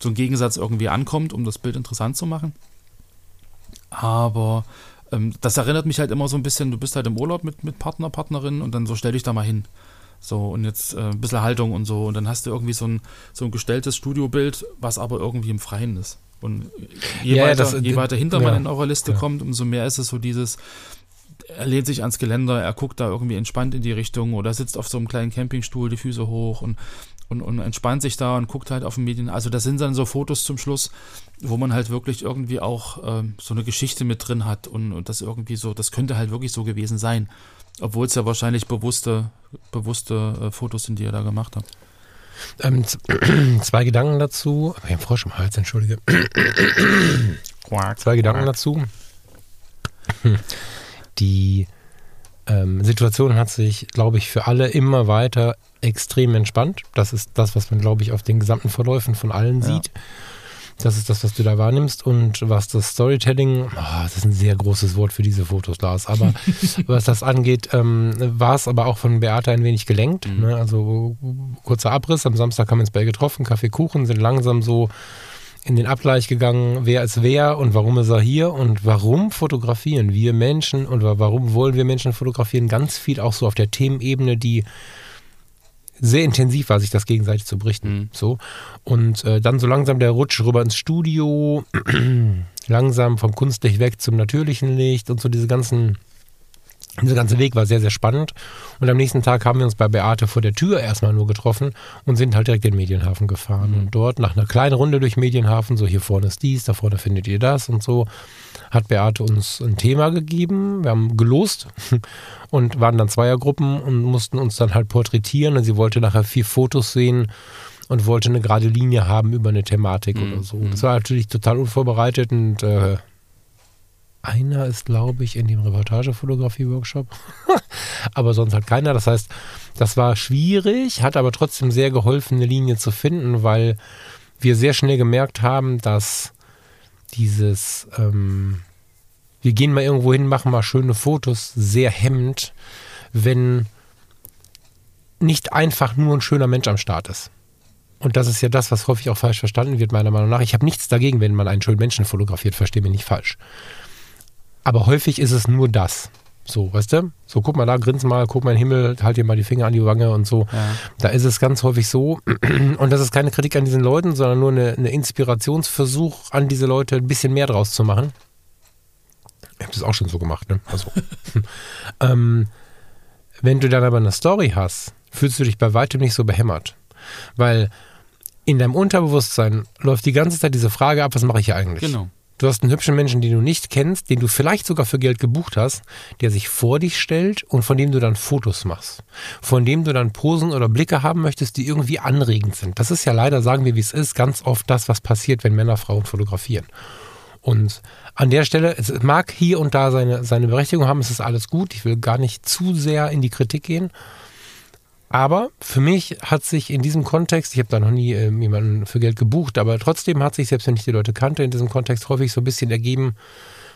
so ein Gegensatz irgendwie ankommt, um das Bild interessant zu machen. Aber ähm, das erinnert mich halt immer so ein bisschen, du bist halt im Urlaub mit, mit Partner, Partnerin und dann so stell dich da mal hin. So, und jetzt äh, ein bisschen Haltung und so. Und dann hast du irgendwie so ein, so ein gestelltes Studiobild, was aber irgendwie im Freien ist. Und je, ja, weiter, das, je weiter hinter ja, man in eurer Liste ja. kommt, umso mehr ist es so dieses, er lehnt sich ans Geländer, er guckt da irgendwie entspannt in die Richtung oder sitzt auf so einem kleinen Campingstuhl, die Füße hoch und, und, und entspannt sich da und guckt halt auf den Medien. Also das sind dann so Fotos zum Schluss, wo man halt wirklich irgendwie auch äh, so eine Geschichte mit drin hat und, und das irgendwie so, das könnte halt wirklich so gewesen sein. Obwohl es ja wahrscheinlich bewusste, bewusste äh, Fotos sind, die ihr da gemacht habt. Ähm, zwei Gedanken dazu. Ich habe Frosch im Hals, entschuldige. zwei Gedanken dazu. Die ähm, Situation hat sich, glaube ich, für alle immer weiter extrem entspannt. Das ist das, was man, glaube ich, auf den gesamten Verläufen von allen ja. sieht. Das ist das, was du da wahrnimmst. Und was das Storytelling, oh, das ist ein sehr großes Wort für diese Fotos, Lars, aber was das angeht, ähm, war es aber auch von Beate ein wenig gelenkt. Mhm. Ne? Also kurzer Abriss, am Samstag haben wir uns bei getroffen, Kaffee, Kuchen, sind langsam so in den Abgleich gegangen, wer ist wer und warum ist er hier und warum fotografieren wir Menschen und warum wollen wir Menschen fotografieren. Ganz viel auch so auf der Themenebene, die sehr intensiv war, sich das gegenseitig zu berichten. Mhm. So. Und äh, dann so langsam der Rutsch rüber ins Studio, langsam vom Kunstlicht weg zum natürlichen Licht und so diese ganzen dieser ganze Weg war sehr, sehr spannend. Und am nächsten Tag haben wir uns bei Beate vor der Tür erstmal nur getroffen und sind halt direkt in den Medienhafen gefahren. Mhm. Und dort nach einer kleinen Runde durch Medienhafen, so hier vorne ist dies, da vorne findet ihr das und so, hat Beate uns ein Thema gegeben. Wir haben gelost und waren dann Zweiergruppen und mussten uns dann halt porträtieren. Und sie wollte nachher vier Fotos sehen und wollte eine gerade Linie haben über eine Thematik mhm. oder so. Das war natürlich total unvorbereitet und äh, einer ist, glaube ich, in dem Reportagefotografie-Workshop. aber sonst hat keiner. Das heißt, das war schwierig, hat aber trotzdem sehr geholfen, eine Linie zu finden, weil wir sehr schnell gemerkt haben, dass dieses, ähm, wir gehen mal irgendwo hin, machen mal schöne Fotos, sehr hemmend, wenn nicht einfach nur ein schöner Mensch am Start ist. Und das ist ja das, was häufig auch falsch verstanden wird, meiner Meinung nach. Ich habe nichts dagegen, wenn man einen schönen Menschen fotografiert, verstehe mich nicht falsch. Aber häufig ist es nur das. So, weißt du? So, guck mal da, grins mal, guck mal in den Himmel, halt dir mal die Finger an die Wange und so. Ja. Da ist es ganz häufig so. Und das ist keine Kritik an diesen Leuten, sondern nur eine, eine Inspirationsversuch an diese Leute, ein bisschen mehr draus zu machen. Ich habe das auch schon so gemacht, ne? Also. ähm, wenn du dann aber eine Story hast, fühlst du dich bei weitem nicht so behämmert. Weil in deinem Unterbewusstsein läuft die ganze Zeit diese Frage ab, was mache ich hier eigentlich? Genau. Du hast einen hübschen Menschen, den du nicht kennst, den du vielleicht sogar für Geld gebucht hast, der sich vor dich stellt und von dem du dann Fotos machst. Von dem du dann Posen oder Blicke haben möchtest, die irgendwie anregend sind. Das ist ja leider, sagen wir wie es ist, ganz oft das, was passiert, wenn Männer Frauen fotografieren. Und an der Stelle, es mag hier und da seine, seine Berechtigung haben, es ist alles gut. Ich will gar nicht zu sehr in die Kritik gehen. Aber für mich hat sich in diesem Kontext, ich habe da noch nie äh, jemanden für Geld gebucht, aber trotzdem hat sich, selbst wenn ich die Leute kannte, in diesem Kontext häufig so ein bisschen ergeben,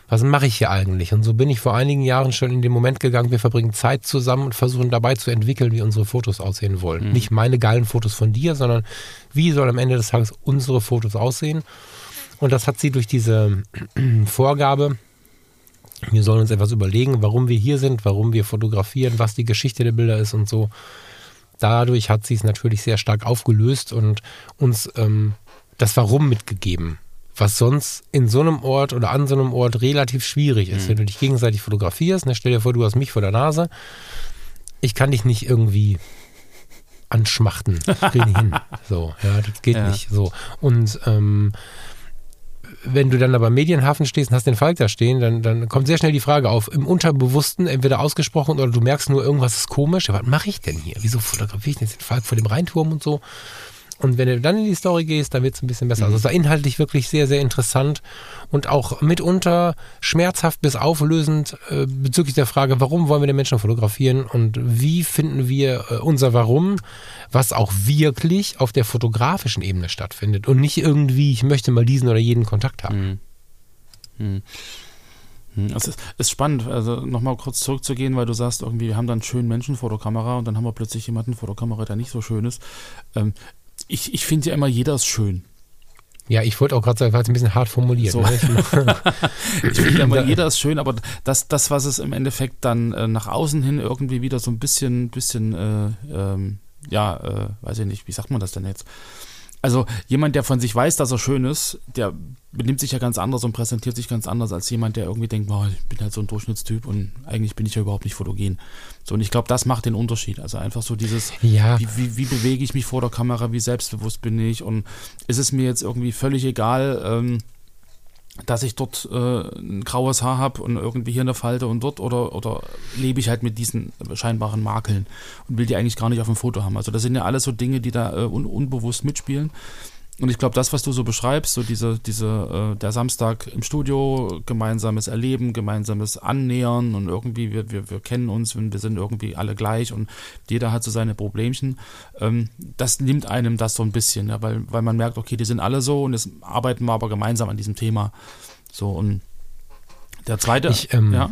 was mache ich hier eigentlich? Und so bin ich vor einigen Jahren schon in den Moment gegangen, wir verbringen Zeit zusammen und versuchen dabei zu entwickeln, wie unsere Fotos aussehen wollen. Mhm. Nicht meine geilen Fotos von dir, sondern wie sollen am Ende des Tages unsere Fotos aussehen? Und das hat sie durch diese Vorgabe, wir sollen uns etwas überlegen, warum wir hier sind, warum wir fotografieren, was die Geschichte der Bilder ist und so dadurch hat sie es natürlich sehr stark aufgelöst und uns ähm, das Warum mitgegeben. Was sonst in so einem Ort oder an so einem Ort relativ schwierig ist, mhm. wenn du dich gegenseitig fotografierst. Ne, stell dir vor, du hast mich vor der Nase. Ich kann dich nicht irgendwie anschmachten. Nicht hin. So, ja, das geht ja. nicht. So. Und ähm, wenn du dann aber Medienhafen stehst und hast den Falk da stehen, dann, dann kommt sehr schnell die Frage auf, im Unterbewussten, entweder ausgesprochen oder du merkst nur, irgendwas ist komisch. Ja, was mache ich denn hier? Wieso fotografiere ich denn jetzt den Falk vor dem Rheinturm und so? Und wenn du dann in die Story gehst, dann wird es ein bisschen besser. Also es war inhaltlich wirklich sehr, sehr interessant und auch mitunter schmerzhaft bis auflösend äh, bezüglich der Frage, warum wollen wir den Menschen fotografieren und wie finden wir äh, unser Warum, was auch wirklich auf der fotografischen Ebene stattfindet und nicht irgendwie, ich möchte mal diesen oder jeden Kontakt haben. Mhm. Mhm. Es ist, ist, spannend, also nochmal kurz zurückzugehen, weil du sagst, irgendwie, wir haben dann einen schönen Menschen vor der Kamera und dann haben wir plötzlich jemanden vor der Kamera, der nicht so schön ist. Ähm, ich, ich finde ja immer, jeder ist schön. Ja, ich wollte auch gerade sagen, war es ein bisschen hart formuliert. So. Ne? ich finde ja immer, jeder ist schön, aber das, das was es im Endeffekt dann äh, nach außen hin irgendwie wieder so ein bisschen, bisschen, äh, ähm, ja, äh, weiß ich nicht, wie sagt man das denn jetzt? Also jemand, der von sich weiß, dass er schön ist, der benimmt sich ja ganz anders und präsentiert sich ganz anders als jemand, der irgendwie denkt, boah, ich bin halt so ein Durchschnittstyp und eigentlich bin ich ja überhaupt nicht fotogen. So, und ich glaube, das macht den Unterschied. Also einfach so dieses, ja. wie, wie, wie, bewege ich mich vor der Kamera, wie selbstbewusst bin ich und ist es mir jetzt irgendwie völlig egal, ähm, dass ich dort äh, ein graues Haar habe und irgendwie hier eine Falte und dort oder, oder lebe ich halt mit diesen scheinbaren Makeln und will die eigentlich gar nicht auf dem Foto haben. Also das sind ja alles so Dinge, die da äh, un unbewusst mitspielen. Und ich glaube, das, was du so beschreibst, so diese, diese, äh, der Samstag im Studio, gemeinsames Erleben, gemeinsames Annähern und irgendwie, wir, wir, wir kennen uns und wir sind irgendwie alle gleich und jeder hat so seine Problemchen, ähm, das nimmt einem das so ein bisschen, ja, weil, weil man merkt, okay, die sind alle so und jetzt arbeiten wir aber gemeinsam an diesem Thema. So, und der zweite, ich, ähm, ja.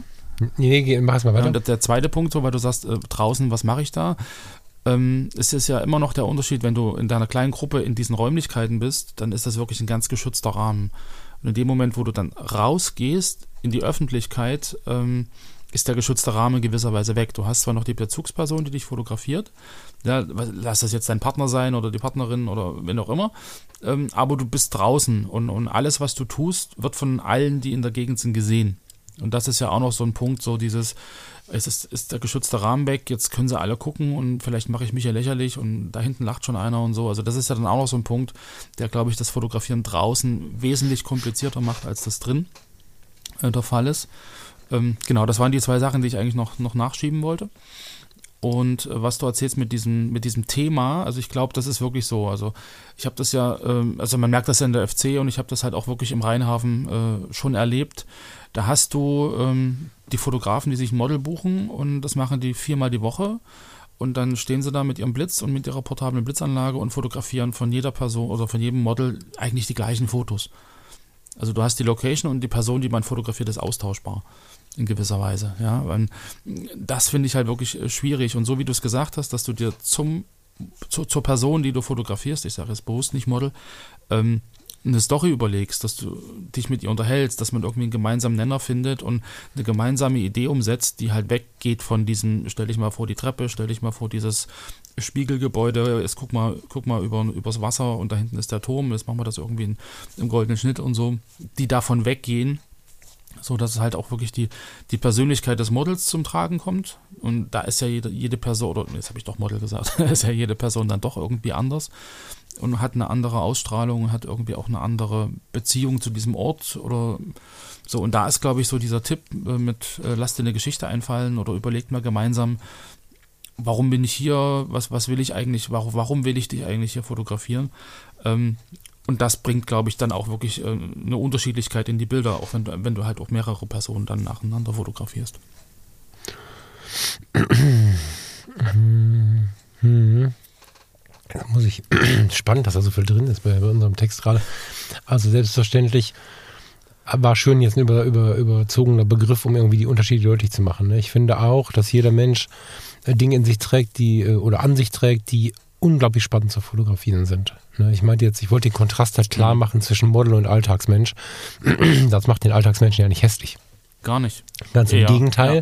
Nee, nee, mach es mal weiter. Ja, der, der zweite Punkt, so, weil du sagst, äh, draußen, was mache ich da? Ähm, es ist ja immer noch der Unterschied, wenn du in deiner kleinen Gruppe in diesen Räumlichkeiten bist, dann ist das wirklich ein ganz geschützter Rahmen. Und in dem Moment, wo du dann rausgehst in die Öffentlichkeit, ähm, ist der geschützte Rahmen gewisserweise weg. Du hast zwar noch die Bezugsperson, die dich fotografiert, ja, lass das jetzt dein Partner sein oder die Partnerin oder wenn auch immer, ähm, aber du bist draußen und, und alles, was du tust, wird von allen, die in der Gegend sind, gesehen. Und das ist ja auch noch so ein Punkt, so dieses, es ist, ist der geschützte Rahmen weg, jetzt können sie alle gucken und vielleicht mache ich mich ja lächerlich und da hinten lacht schon einer und so. Also das ist ja dann auch noch so ein Punkt, der, glaube ich, das Fotografieren draußen wesentlich komplizierter macht, als das drin äh, der Fall ist. Ähm, genau, das waren die zwei Sachen, die ich eigentlich noch, noch nachschieben wollte. Und äh, was du erzählst mit diesem, mit diesem Thema, also ich glaube, das ist wirklich so. Also ich habe das ja, ähm, also man merkt das ja in der FC und ich habe das halt auch wirklich im Rheinhafen äh, schon erlebt. Da hast du ähm, die Fotografen, die sich ein Model buchen und das machen die viermal die Woche. Und dann stehen sie da mit ihrem Blitz und mit ihrer portablen Blitzanlage und fotografieren von jeder Person oder von jedem Model eigentlich die gleichen Fotos. Also du hast die Location und die Person, die man fotografiert, ist austauschbar in gewisser Weise. Ja, das finde ich halt wirklich äh, schwierig. Und so wie du es gesagt hast, dass du dir zum zu, zur Person, die du fotografierst, ich sage jetzt bewusst nicht Model, ähm, eine Story überlegst, dass du dich mit ihr unterhältst, dass man irgendwie einen gemeinsamen Nenner findet und eine gemeinsame Idee umsetzt, die halt weggeht von diesem, stell dich mal vor die Treppe, stell dich mal vor dieses Spiegelgebäude, jetzt guck mal, guck mal über, übers Wasser und da hinten ist der Turm, jetzt machen wir das irgendwie in, im goldenen Schnitt und so, die davon weggehen, so dass es halt auch wirklich die, die Persönlichkeit des Models zum Tragen kommt. Und da ist ja jede, jede Person, oder jetzt habe ich doch Model gesagt, ist ja jede Person dann doch irgendwie anders und hat eine andere Ausstrahlung, hat irgendwie auch eine andere Beziehung zu diesem Ort oder so. Und da ist, glaube ich, so dieser Tipp äh, mit äh, lasst dir eine Geschichte einfallen oder überlegt mal gemeinsam, warum bin ich hier, was, was will ich eigentlich, warum, warum will ich dich eigentlich hier fotografieren? Ähm, und das bringt, glaube ich, dann auch wirklich äh, eine Unterschiedlichkeit in die Bilder, auch wenn du, wenn du halt auch mehrere Personen dann nacheinander fotografierst. Da muss ich, spannend, dass da so viel drin ist bei, bei unserem Text gerade. Also selbstverständlich war schön jetzt ein über, über, überzogener Begriff, um irgendwie die Unterschiede deutlich zu machen. Ne? Ich finde auch, dass jeder Mensch äh, Dinge in sich trägt, die äh, oder an sich trägt, die unglaublich spannend zu fotografieren sind. Ne? Ich meinte jetzt, ich wollte den Kontrast halt klar mhm. machen zwischen Model und Alltagsmensch. Das macht den Alltagsmenschen ja nicht hässlich. Gar nicht. Ganz im ja, Gegenteil. Ja.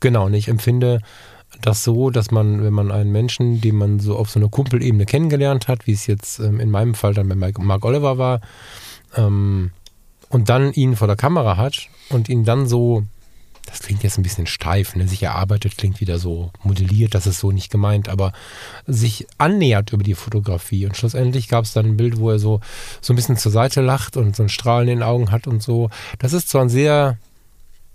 Genau, und ich empfinde das so, dass man, wenn man einen Menschen, den man so auf so einer Kumpelebene kennengelernt hat, wie es jetzt ähm, in meinem Fall dann bei Mark Oliver war, ähm, und dann ihn vor der Kamera hat und ihn dann so, das klingt jetzt ein bisschen steif, ne, sich erarbeitet, klingt wieder so modelliert, das ist so nicht gemeint, aber sich annähert über die Fotografie. Und schlussendlich gab es dann ein Bild, wo er so, so ein bisschen zur Seite lacht und so ein Strahlen in den Augen hat und so. Das ist zwar ein sehr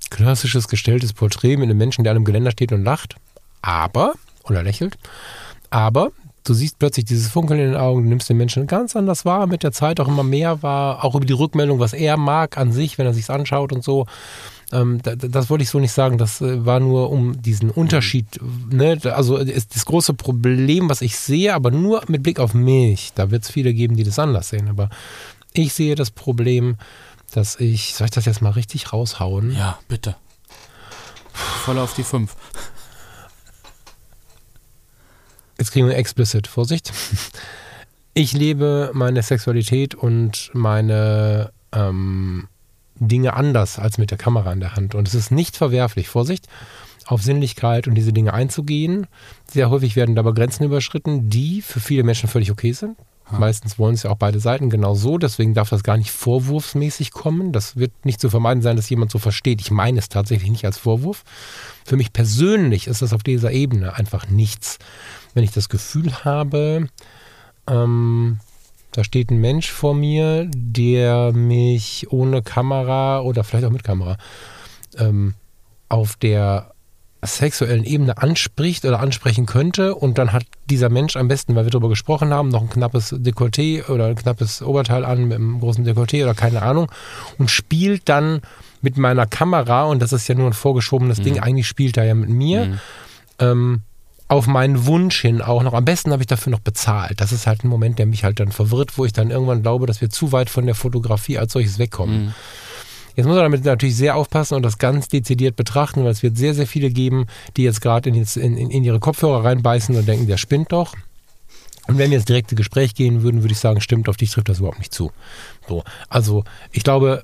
klassisches gestelltes Porträt mit einem Menschen, der an einem Geländer steht und lacht, aber, oder lächelt, aber du siehst plötzlich dieses Funkeln in den Augen, du nimmst den Menschen ganz anders wahr, mit der Zeit auch immer mehr wahr, auch über die Rückmeldung, was er mag an sich, wenn er sich's anschaut und so. Ähm, das, das, wollte ich so nicht sagen, das äh, war nur um diesen Unterschied, ne? also ist das große Problem, was ich sehe, aber nur mit Blick auf mich, da wird es viele geben, die das anders sehen, aber ich sehe das Problem, dass ich, soll ich das jetzt mal richtig raushauen? Ja, bitte. Voll auf die fünf. Jetzt kriegen wir explicit, Vorsicht. Ich lebe meine Sexualität und meine ähm, Dinge anders als mit der Kamera in der Hand. Und es ist nicht verwerflich, Vorsicht, auf Sinnlichkeit und diese Dinge einzugehen. Sehr häufig werden dabei Grenzen überschritten, die für viele Menschen völlig okay sind. Ha. Meistens wollen es ja auch beide Seiten genau so, deswegen darf das gar nicht vorwurfsmäßig kommen. Das wird nicht zu vermeiden sein, dass jemand so versteht. Ich meine es tatsächlich nicht als Vorwurf. Für mich persönlich ist das auf dieser Ebene einfach nichts wenn ich das Gefühl habe, ähm, da steht ein Mensch vor mir, der mich ohne Kamera oder vielleicht auch mit Kamera ähm, auf der sexuellen Ebene anspricht oder ansprechen könnte und dann hat dieser Mensch am besten, weil wir darüber gesprochen haben, noch ein knappes Dekolleté oder ein knappes Oberteil an mit einem großen Dekolleté oder keine Ahnung und spielt dann mit meiner Kamera und das ist ja nur ein vorgeschobenes mhm. Ding, eigentlich spielt er ja mit mir. Mhm. Ähm, auf meinen Wunsch hin auch noch. Am besten habe ich dafür noch bezahlt. Das ist halt ein Moment, der mich halt dann verwirrt, wo ich dann irgendwann glaube, dass wir zu weit von der Fotografie als solches wegkommen. Mhm. Jetzt muss man damit natürlich sehr aufpassen und das ganz dezidiert betrachten, weil es wird sehr, sehr viele geben, die jetzt gerade in, in, in ihre Kopfhörer reinbeißen und denken, der spinnt doch. Und wenn wir ins direkte Gespräch gehen würden, würde ich sagen, stimmt, auf dich trifft das überhaupt nicht zu. So. Also, ich glaube,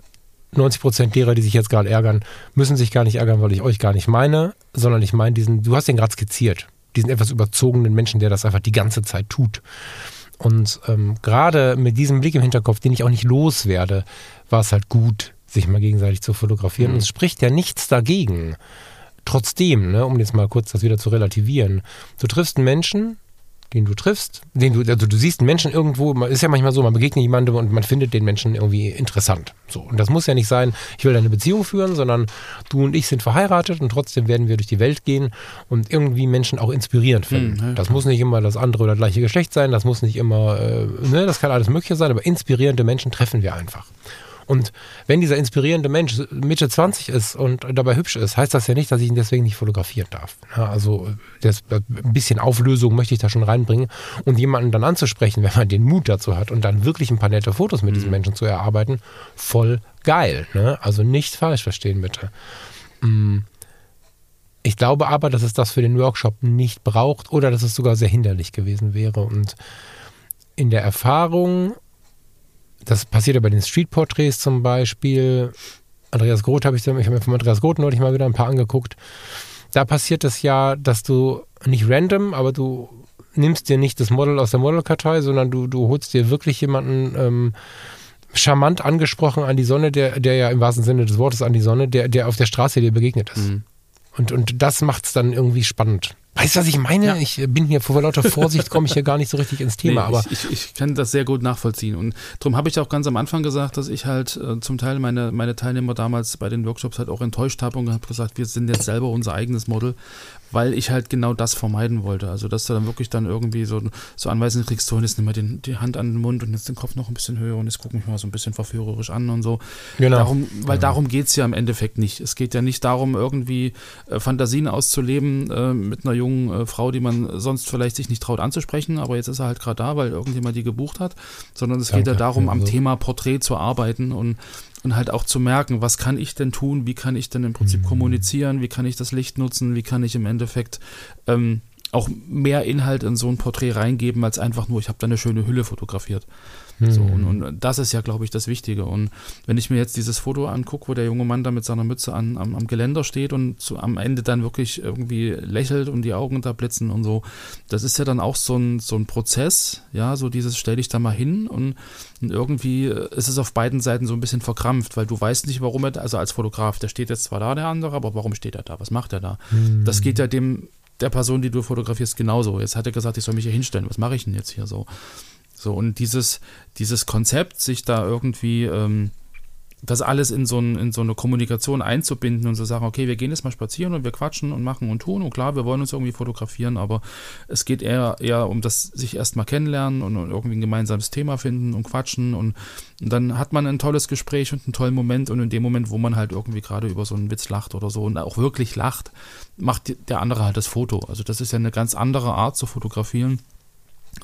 90 Prozent derer, die sich jetzt gerade ärgern, müssen sich gar nicht ärgern, weil ich euch gar nicht meine, sondern ich meine diesen, du hast den gerade skizziert diesen etwas überzogenen Menschen, der das einfach die ganze Zeit tut. Und ähm, gerade mit diesem Blick im Hinterkopf, den ich auch nicht loswerde, war es halt gut, sich mal gegenseitig zu fotografieren. Mhm. Und es spricht ja nichts dagegen. Trotzdem, ne, um jetzt mal kurz das wieder zu relativieren, du triffst einen Menschen, den du triffst, den du, also du siehst einen Menschen irgendwo, ist ja manchmal so, man begegnet jemandem und man findet den Menschen irgendwie interessant. So. Und das muss ja nicht sein, ich will eine Beziehung führen, sondern du und ich sind verheiratet und trotzdem werden wir durch die Welt gehen und irgendwie Menschen auch inspirierend finden. Mhm, das muss nicht immer das andere oder gleiche Geschlecht sein, das muss nicht immer, äh, ne, das kann alles Mögliche sein, aber inspirierende Menschen treffen wir einfach. Und wenn dieser inspirierende Mensch Mitte 20 ist und dabei hübsch ist, heißt das ja nicht, dass ich ihn deswegen nicht fotografieren darf. also das, ein bisschen Auflösung möchte ich da schon reinbringen und jemanden dann anzusprechen, wenn man den Mut dazu hat und dann wirklich ein paar nette Fotos mit mhm. diesen Menschen zu erarbeiten, voll geil. Ne? Also nicht falsch verstehen bitte. Mm. Ich glaube aber, dass es das für den Workshop nicht braucht oder dass es sogar sehr hinderlich gewesen wäre. Und in der Erfahrung das passiert ja bei den Street-Porträts zum Beispiel. Andreas Groth habe ich, ich habe mir von Andreas Groth neulich mal wieder ein paar angeguckt. Da passiert es ja, dass du nicht random, aber du nimmst dir nicht das Model aus der Modelkartei, sondern du, du holst dir wirklich jemanden ähm, charmant angesprochen an die Sonne, der, der ja im wahrsten Sinne des Wortes an die Sonne, der, der auf der Straße dir begegnet ist. Mhm. Und, und das macht es dann irgendwie spannend. Weißt du, was ich meine? Ja. Ich bin hier vor lauter Vorsicht, komme ich hier gar nicht so richtig ins Thema. Nee, aber ich, ich, ich, kann das sehr gut nachvollziehen. Und darum habe ich auch ganz am Anfang gesagt, dass ich halt äh, zum Teil meine, meine Teilnehmer damals bei den Workshops halt auch enttäuscht habe und habe gesagt, wir sind jetzt selber unser eigenes Model, weil ich halt genau das vermeiden wollte. Also, dass du dann wirklich dann irgendwie so, so Anweisungen kriegst, so, jetzt nimm mal den, die Hand an den Mund und jetzt den Kopf noch ein bisschen höher und jetzt guck mich mal so ein bisschen verführerisch an und so. Genau. Darum, weil genau. darum geht es ja im Endeffekt nicht. Es geht ja nicht darum, irgendwie äh, Fantasien auszuleben äh, mit einer jungen äh, Frau, die man sonst vielleicht sich nicht traut anzusprechen, aber jetzt ist er halt gerade da, weil irgendjemand die gebucht hat, sondern es Danke. geht ja darum, am Thema Porträt zu arbeiten und und halt auch zu merken, was kann ich denn tun, wie kann ich denn im Prinzip mhm. kommunizieren, wie kann ich das Licht nutzen, wie kann ich im Endeffekt ähm, auch mehr Inhalt in so ein Porträt reingeben, als einfach nur, ich habe da eine schöne Hülle fotografiert. Mhm. So, und, und, das ist ja, glaube ich, das Wichtige. Und wenn ich mir jetzt dieses Foto angucke, wo der junge Mann da mit seiner Mütze an, am, am Geländer steht und zu, am Ende dann wirklich irgendwie lächelt und die Augen da blitzen und so, das ist ja dann auch so ein, so ein Prozess, ja, so dieses stell dich da mal hin und, und irgendwie ist es auf beiden Seiten so ein bisschen verkrampft, weil du weißt nicht, warum er, also als Fotograf, der steht jetzt zwar da, der andere, aber warum steht er da? Was macht er da? Mhm. Das geht ja dem der Person, die du fotografierst, genauso. Jetzt hat er gesagt, ich soll mich hier hinstellen. Was mache ich denn jetzt hier so? So, und dieses, dieses Konzept, sich da irgendwie ähm, das alles in so, ein, in so eine Kommunikation einzubinden und zu sagen, okay, wir gehen jetzt mal spazieren und wir quatschen und machen und tun. Und klar, wir wollen uns irgendwie fotografieren, aber es geht eher, eher um das sich erstmal kennenlernen und, und, irgendwie ein gemeinsames Thema finden und quatschen. Und, und, dann hat man ein tolles Gespräch und einen tollen Moment. Und in dem Moment, wo man halt irgendwie gerade über so einen Witz lacht oder so und auch wirklich lacht, macht der andere halt das Foto. Also das ist ja eine ganz andere Art zu fotografieren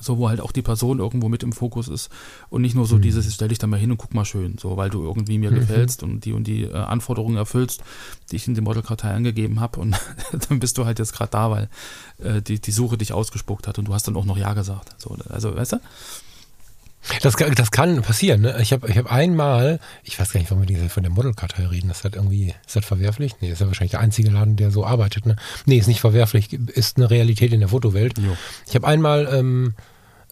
so wo halt auch die Person irgendwo mit im Fokus ist und nicht nur so mhm. dieses, stell dich da mal hin und guck mal schön, so weil du irgendwie mir mhm. gefällst und die und die äh, Anforderungen erfüllst, die ich in dem Modelkartei angegeben habe und dann bist du halt jetzt gerade da, weil äh, die, die Suche dich ausgespuckt hat und du hast dann auch noch Ja gesagt. So, also, weißt du? Das, das kann passieren. Ne? Ich habe ich hab einmal, ich weiß gar nicht, warum wir von der Modelkartei reden. Das hat irgendwie, ist das verwerflich? Nee, ist ja wahrscheinlich der einzige Laden, der so arbeitet. Ne? Nee, ist nicht verwerflich, ist eine Realität in der Fotowelt. Jo. Ich habe einmal ähm,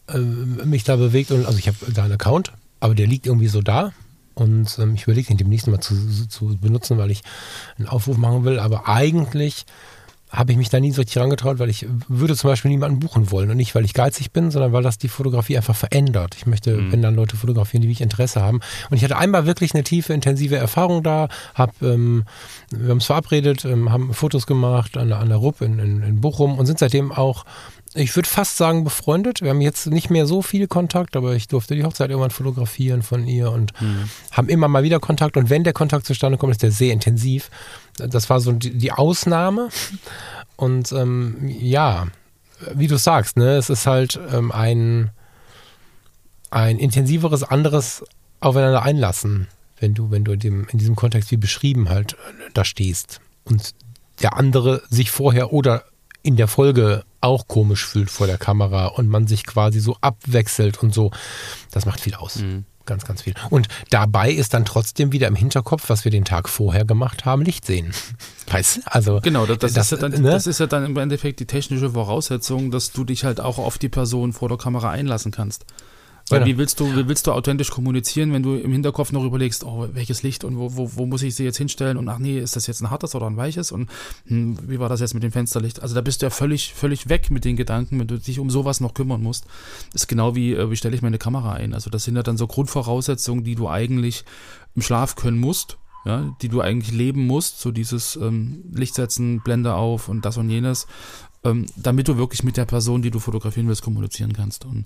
äh, mich da bewegt und also ich habe da einen Account, aber der liegt irgendwie so da. Und ähm, ich überlege ihn demnächst mal zu, zu benutzen, weil ich einen Aufruf machen will. Aber eigentlich habe ich mich da nie so richtig herangetraut, weil ich würde zum Beispiel niemanden buchen wollen und nicht, weil ich geizig bin, sondern weil das die Fotografie einfach verändert. Ich möchte, mhm. wenn dann Leute fotografieren, die wie ich Interesse haben. Und ich hatte einmal wirklich eine tiefe, intensive Erfahrung da, hab, ähm, wir haben es verabredet, ähm, haben Fotos gemacht an, an der RUP in, in, in Bochum und sind seitdem auch ich würde fast sagen befreundet. Wir haben jetzt nicht mehr so viel Kontakt, aber ich durfte die Hochzeit irgendwann fotografieren von ihr und mhm. haben immer mal wieder Kontakt. Und wenn der Kontakt zustande kommt, ist der sehr intensiv. Das war so die, die Ausnahme. Und ähm, ja, wie du sagst, ne, es ist halt ähm, ein, ein intensiveres, anderes Aufeinander einlassen, wenn du, wenn du dem, in diesem Kontext wie beschrieben halt da stehst. Und der andere sich vorher oder in der Folge auch komisch fühlt vor der Kamera und man sich quasi so abwechselt und so. Das macht viel aus. Mhm. Ganz, ganz viel. Und dabei ist dann trotzdem wieder im Hinterkopf, was wir den Tag vorher gemacht haben, Licht sehen. Weißt? Also, genau, das, das, ist ja dann, ne? das ist ja dann im Endeffekt die technische Voraussetzung, dass du dich halt auch auf die Person vor der Kamera einlassen kannst. Weil wie willst du, wie willst du authentisch kommunizieren, wenn du im Hinterkopf noch überlegst, oh, welches Licht und wo, wo, wo muss ich sie jetzt hinstellen und ach nee, ist das jetzt ein hartes oder ein weiches und hm, wie war das jetzt mit dem Fensterlicht? Also da bist du ja völlig, völlig weg mit den Gedanken, wenn du dich um sowas noch kümmern musst. Das ist genau wie, äh, wie stelle ich meine Kamera ein? Also das sind ja dann so Grundvoraussetzungen, die du eigentlich im Schlaf können musst, ja, die du eigentlich leben musst, so dieses ähm, Licht setzen, Blende auf und das und jenes, ähm, damit du wirklich mit der Person, die du fotografieren willst, kommunizieren kannst. Und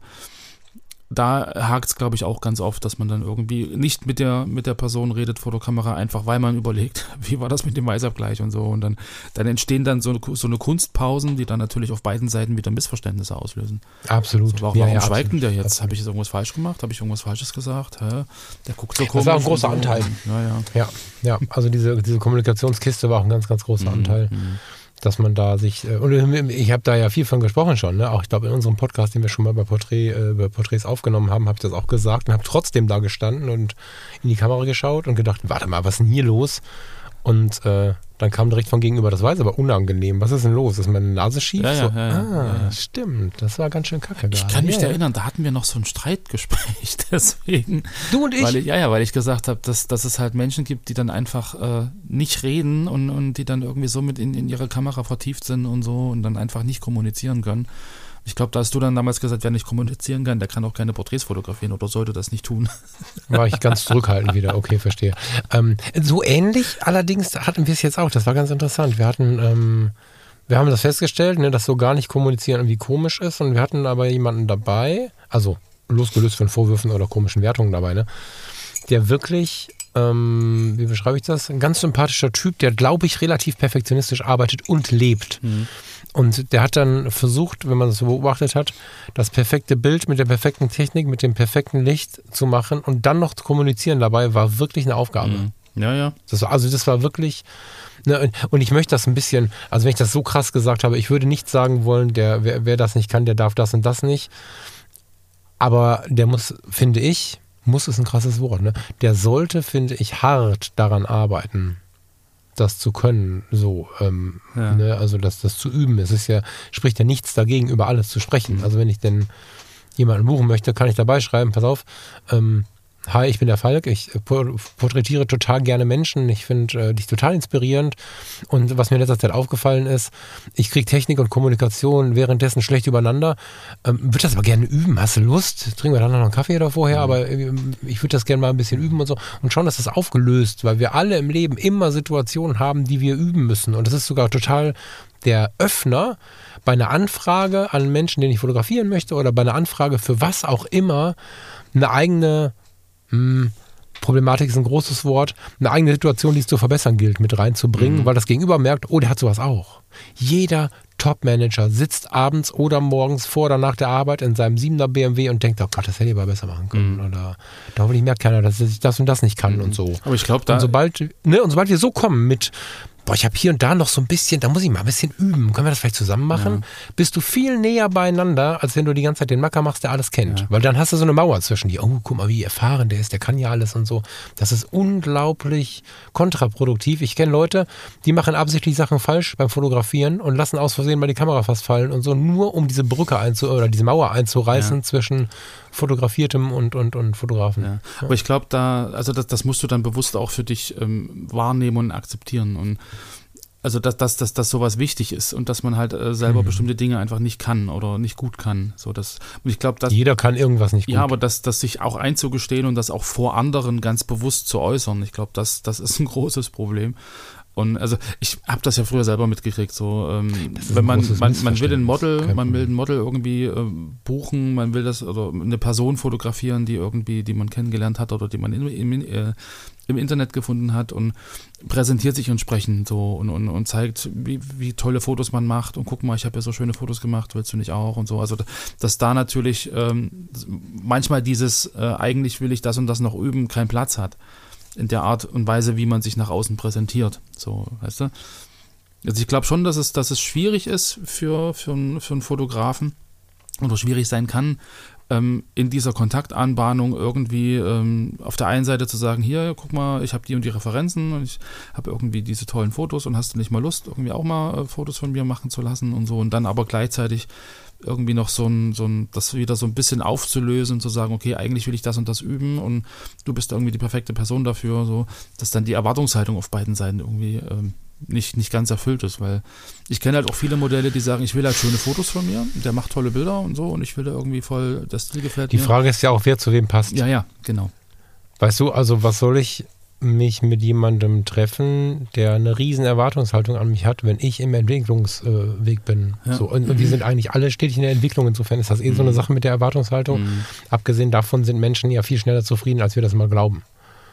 da hakt es, glaube ich, auch ganz oft, dass man dann irgendwie nicht mit der, mit der Person redet vor der Kamera, einfach weil man überlegt, wie war das mit dem Weißabgleich und so. Und dann, dann entstehen dann so, so eine Kunstpausen, die dann natürlich auf beiden Seiten wieder Missverständnisse auslösen. Absolut. So, warum, ja, warum ja, schweigt denn der jetzt? Habe ich jetzt irgendwas falsch gemacht? Habe ich irgendwas Falsches gesagt? Hä? Der guckt so komisch. Das war ein großer Anteil. Ja, ja. Ja, ja. also diese, diese Kommunikationskiste war auch ein ganz, ganz großer mhm. Anteil. Mhm. Dass man da sich, äh, und ich habe da ja viel von gesprochen schon, ne? auch ich glaube in unserem Podcast, den wir schon mal bei, Porträt, äh, bei Porträts aufgenommen haben, habe ich das auch gesagt und habe trotzdem da gestanden und in die Kamera geschaut und gedacht, warte mal, was ist denn hier los? Und äh, dann kam direkt von gegenüber, das war jetzt aber unangenehm. Was ist denn los? Ist meine Nase schief? Ja, ja, so, ja, ah, stimmt. Das war ganz schön kacke Ich gerade. kann mich erinnern, da hatten wir noch so ein Streitgespräch, deswegen. Du und ich? Weil ich, ja, ja, weil ich gesagt habe, dass, dass es halt Menschen gibt, die dann einfach äh, nicht reden und, und die dann irgendwie so mit in, in ihre Kamera vertieft sind und so und dann einfach nicht kommunizieren können. Ich glaube, da hast du dann damals gesagt, wer nicht kommunizieren kann, der kann auch keine Porträts fotografieren oder sollte das nicht tun. War ich ganz zurückhaltend wieder. Okay, verstehe. Ähm, so ähnlich allerdings hatten wir es jetzt auch. Das war ganz interessant. Wir hatten, ähm, wir haben das festgestellt, ne, dass so gar nicht kommunizieren irgendwie komisch ist. Und wir hatten aber jemanden dabei, also losgelöst von Vorwürfen oder komischen Wertungen dabei, ne, der wirklich, ähm, wie beschreibe ich das? Ein ganz sympathischer Typ, der, glaube ich, relativ perfektionistisch arbeitet und lebt. Und der hat dann versucht, wenn man das so beobachtet hat, das perfekte Bild mit der perfekten Technik, mit dem perfekten Licht zu machen und dann noch zu kommunizieren dabei, war wirklich eine Aufgabe. Ja, ja. Das war, also das war wirklich, ne, und- und ich möchte das ein bisschen, also wenn ich das so krass gesagt habe, ich würde nicht sagen wollen, der, wer, wer das nicht kann, der darf das und das nicht. Aber der muss, finde ich, muss ist ein krasses Wort, ne? Der sollte, finde ich, hart daran arbeiten, das zu können, so, ähm, Ja. ne? also das, das zu üben. Es ist ja, spricht ja nichts dagegen, über alles zu sprechen. Also wenn ich denn jemanden buchen möchte, kann ich dabei schreiben, pass auf, ähm, Hi, ich bin der Falk. Ich äh, por- porträtiere total gerne Menschen. Ich finde äh, dich total inspirierend. Und was mir in letzter Zeit aufgefallen ist, ich kriege Technik und Kommunikation währenddessen schlecht übereinander. Ähm, würde das aber gerne üben. Hast du Lust? Trinken wir dann noch einen Kaffee oder vorher? Aber äh, ich würde das gerne mal ein bisschen üben und so. Und schon ist das aufgelöst, weil wir alle im Leben immer Situationen haben, die wir üben müssen. Und das ist sogar total der Öffner bei einer Anfrage an Menschen, den ich fotografieren möchte oder bei einer Anfrage für was auch immer, eine eigene hm, Problematik ist ein großes Wort, eine eigene Situation, die es zu verbessern gilt, mit reinzubringen, weil das Gegenüber merkt, oh, der hat sowas auch. Jeder Top-Manager sitzt abends oder morgens vor oder nach der Arbeit in seinem 7er BMW und denkt, oh Gott, das hätte ich aber besser machen können. Oder da hoffentlich merkt keiner, dass ich das und das nicht kann und so. Aber ich glaube, da. Und sobald, ne, und sobald wir so kommen mit, boah, ich habe hier und da noch so ein bisschen, da muss ich mal ein bisschen üben, können wir das vielleicht zusammen machen? Bist du viel näher beieinander, als wenn du die ganze Zeit den Macker machst, der alles kennt. Weil dann hast du so eine Mauer zwischen dir. Oh, guck mal, wie erfahren der ist, der kann ja alles und so. Das ist unglaublich kontraproduktiv. Ich kenne Leute, die machen absichtlich Sachen falsch beim Fotografieren und lassen aus Versehen mal die Kamera fast fallen und so, nur um diese Brücke einzu oder diese Mauer einzureißen Ja. zwischen Fotografiertem und, und, und Fotografen. Ja. Aber ich glaube, da, also das, das musst du dann bewusst auch für dich ähm, wahrnehmen und akzeptieren. Und also dass, dass, dass, dass sowas wichtig ist und dass man halt äh, selber bestimmte Dinge einfach nicht kann oder nicht gut kann. So, das, und ich glaube, dass Jeder kann irgendwas nicht gut. ja, aber das, das sich auch einzugestehen und das auch vor anderen ganz bewusst zu äußern, ich glaube, das, das ist ein großes Problem. Und also ich habe das ja früher selber mitgekriegt, so ähm, wenn man, man, man will ein Model, man will ein Model irgendwie ähm, buchen, man will das oder eine Person fotografieren, die irgendwie, die man kennengelernt hat oder die man im, im, äh, im Internet gefunden hat und präsentiert sich entsprechend so und, und, und zeigt, wie, wie tolle Fotos man macht und guck mal, ich habe ja so schöne Fotos gemacht, willst du nicht auch und so. Also dass da natürlich ähm, manchmal dieses äh, eigentlich will ich das und das noch üben, keinen Platz hat in der Art und Weise, wie man sich nach außen präsentiert. So, weißt du? Also ich glaube schon, dass es, dass es schwierig ist für, für, einen- für einen Fotografen oder schwierig sein kann, ähm, in dieser Kontaktanbahnung irgendwie ähm, auf der einen Seite zu sagen, hier, guck mal, ich habe die und die Referenzen und ich habe irgendwie diese tollen Fotos und hast du nicht mal Lust, irgendwie auch mal äh, Fotos von mir machen zu lassen und so und dann aber gleichzeitig irgendwie noch so ein, so ein, das wieder so ein bisschen aufzulösen und zu sagen, okay, eigentlich will ich das und das üben und du bist irgendwie die perfekte Person dafür, so, dass dann die Erwartungshaltung auf beiden Seiten irgendwie ähm, nicht, nicht ganz erfüllt ist, weil ich kenne halt auch viele Modelle, die sagen, ich will halt schöne Fotos von mir, der macht tolle Bilder und so und ich will da irgendwie voll, der Stil gefällt Die mir. Frage ist ja auch, wer zu wem passt. Ja, ja, genau. Weißt du, also was soll ich mich mit jemandem treffen, der eine riesen Erwartungshaltung an mich hat, wenn ich im Entwicklungsweg bin. Ja. So, und, und wir sind eigentlich alle stetig in der Entwicklung. Insofern ist das eh so eine Sache mit der Erwartungshaltung. Mhm. Abgesehen davon sind Menschen ja viel schneller zufrieden, als wir das mal glauben.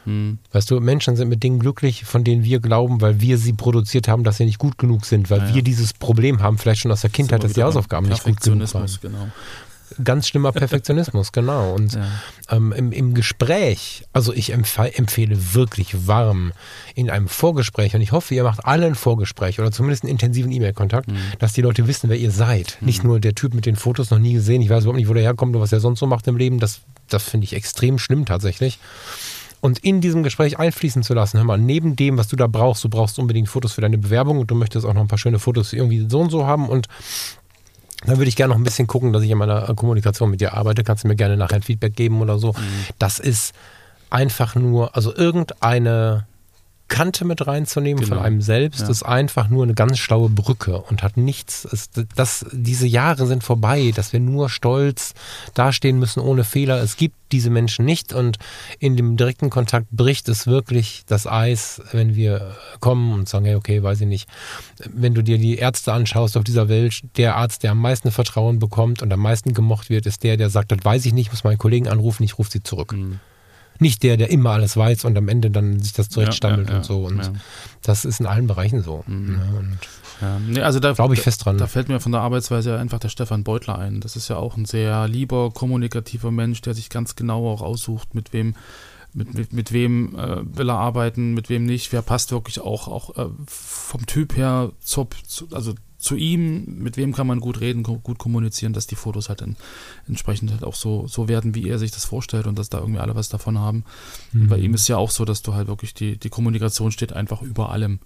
Mhm. Weißt du, Menschen sind mit Dingen glücklich, von denen wir glauben, weil wir sie produziert haben, dass sie nicht gut genug sind, weil Ja, ja. wir dieses Problem haben, vielleicht schon aus der Kindheit, dass die Hausaufgaben nicht gut genug waren. Genau. Ganz schlimmer Perfektionismus, genau. Und ja. ähm, im, im, Gespräch, also ich empfehle wirklich warm in einem Vorgespräch, und ich hoffe, ihr macht alle ein Vorgespräch oder zumindest einen intensiven E-Mail-Kontakt, mhm. dass die Leute wissen, wer ihr seid. Mhm. Nicht nur der Typ mit den Fotos noch nie gesehen, ich weiß überhaupt nicht, wo der herkommt und was er sonst so macht im Leben. Das, das finde ich extrem schlimm tatsächlich und in diesem Gespräch einfließen zu lassen. Hör mal, neben dem, was du da brauchst, du brauchst unbedingt Fotos für deine Bewerbung und du möchtest auch noch ein paar schöne Fotos irgendwie so und so haben und dann würde ich gerne noch ein bisschen gucken, dass ich in meiner Kommunikation mit dir arbeite. Kannst du mir gerne nachher ein Feedback geben oder so. Mhm. Das ist einfach nur, also irgendeine Kante mit reinzunehmen genau. von einem selbst, ja. ist einfach nur eine ganz schlaue Brücke und hat nichts. Ist, das, diese Jahre sind vorbei, dass wir nur stolz dastehen müssen ohne Fehler. Es gibt diese Menschen nicht und in dem direkten Kontakt bricht es wirklich das Eis, wenn wir kommen und sagen, hey, okay, weiß ich nicht. Wenn du dir die Ärzte anschaust auf dieser Welt, der Arzt, der am meisten Vertrauen bekommt und am meisten gemocht wird, ist der, der sagt, das weiß ich nicht, muss meinen Kollegen anrufen, ich rufe sie zurück. Mhm. Nicht der, der immer alles weiß und am Ende dann sich das zurechtstammelt ja, ja, und so. Und das ist in allen Bereichen so. Mhm. Ne? Nee, also da glaube ich fest dran. Da fällt mir von der Arbeitsweise einfach der Stefan Beutler ein. Das ist ja auch ein sehr lieber, kommunikativer Mensch, der sich ganz genau auch aussucht, mit wem mit, mit, mit wem äh, will er arbeiten, mit wem nicht, wer passt wirklich auch, auch äh, vom Typ her zur, zu, also zu ihm, mit wem kann man gut reden, gut kommunizieren, dass die Fotos halt dann entsprechend halt auch so, so werden, wie er sich das vorstellt und dass da irgendwie alle was davon haben. Mhm. bei ihm ist ja auch so, dass du halt wirklich die, die Kommunikation steht einfach über allem.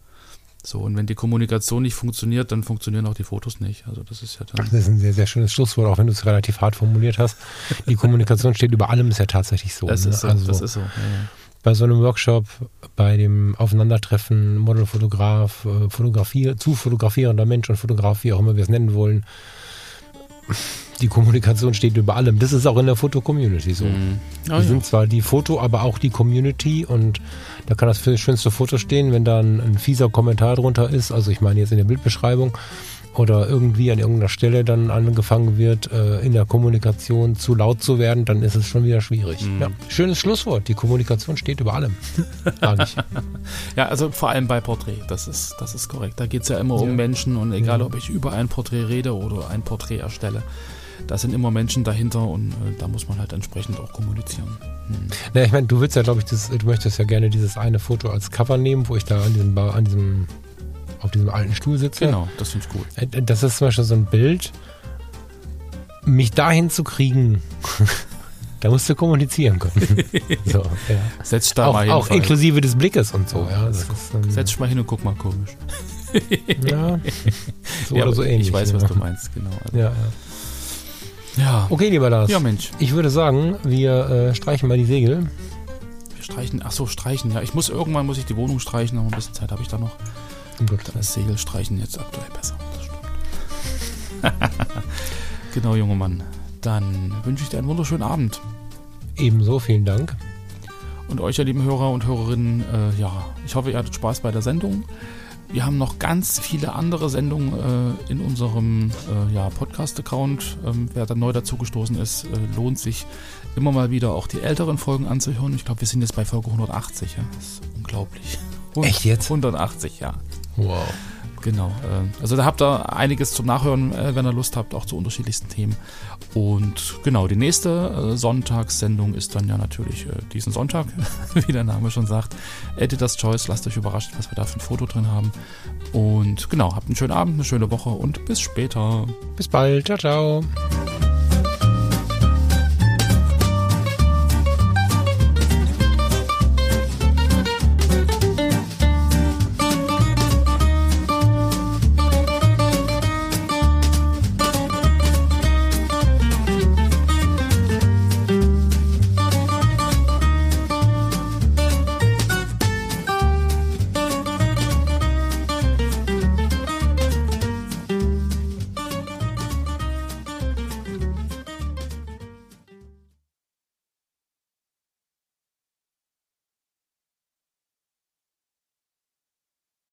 So, und wenn die Kommunikation nicht funktioniert, dann funktionieren auch die Fotos nicht. Also das ist ja dann. Ach, das ist ein sehr, sehr schönes Schlusswort, auch wenn du es relativ hart formuliert hast. Die Kommunikation steht über allem, ist ja tatsächlich so. Das ne? ist so. Also, das ist so. Ja, ja bei so einem Workshop, bei dem Aufeinandertreffen Modelfotograf, äh, Fotografie, zu fotografierender Mensch und Fotograf, wie auch immer wir es nennen wollen. Die Kommunikation steht über allem. Das ist auch in der Foto-Community so. Mhm. Oh, wir ja. sind zwar die Foto, aber auch die Community und da kann das schönste Foto stehen, wenn da ein, ein fieser Kommentar drunter ist. Also ich meine jetzt in der Bildbeschreibung oder irgendwie an irgendeiner Stelle dann angefangen wird, äh, in der Kommunikation zu laut zu werden, dann ist es schon wieder schwierig. Mhm. Ja, schönes Schlusswort. Die Kommunikation steht über allem. ja, also vor allem bei Porträt, das ist, das ist korrekt. Da geht es ja immer ja. um Menschen und egal, ja. ob ich über ein Porträt rede oder ein Porträt erstelle, da sind immer Menschen dahinter und äh, da muss man halt entsprechend auch kommunizieren. Hm. Na, ich meine, du willst ja, glaube ich, das, du möchtest ja gerne dieses eine Foto als Cover nehmen, wo ich da an diesem, an diesem auf diesem alten Stuhl sitze. Genau, das finde ich gut. Äh, das ist zum Beispiel so ein Bild. Mich dahin zu kriegen, da musst du kommunizieren können. so, ja. Setz da auch, mal hin. Auch inklusive des Blickes und so. Ja, ist, ähm, Setz dich mal hin und guck mal komisch. ja, so ja, oder so ähnlich. Ich weiß, was du meinst, genau. Also. Ja, ja. Ja. Okay, lieber Lars. Ja, Mensch. Ich würde sagen, wir äh, streichen mal die Segel. Wir streichen, ach so, streichen. Ja, ich muss irgendwann muss ich die Wohnung streichen, aber ein bisschen Zeit habe ich da noch. Das Segel streichen jetzt aktuell besser. Das stimmt. genau, junger Mann. Dann wünsche ich dir einen wunderschönen Abend. Ebenso, vielen Dank. Und euch, ihr lieben Hörer und Hörerinnen, äh, ja, ich hoffe, ihr hattet Spaß bei der Sendung. Wir haben noch ganz viele andere Sendungen äh, in unserem äh, ja, Podcast-Account. Ähm, wer da neu dazugestoßen ist, äh, lohnt sich immer mal wieder auch die älteren Folgen anzuhören. Ich glaube, wir sind jetzt bei Folge 180. Ja? Das ist unglaublich. Echt jetzt? 180, ja. Wow. Genau. Äh, also da habt ihr einiges zum Nachhören, äh, wenn ihr Lust habt, auch zu unterschiedlichsten Themen. Und genau, die nächste äh, Sonntagssendung ist dann ja natürlich diesen Sonntag, wie der Name schon sagt. Editor's Choice, lasst euch überraschen, was wir da für ein Foto drin haben. Und genau, habt einen schönen Abend, eine schöne Woche und bis später. Bis bald. Ciao, ciao.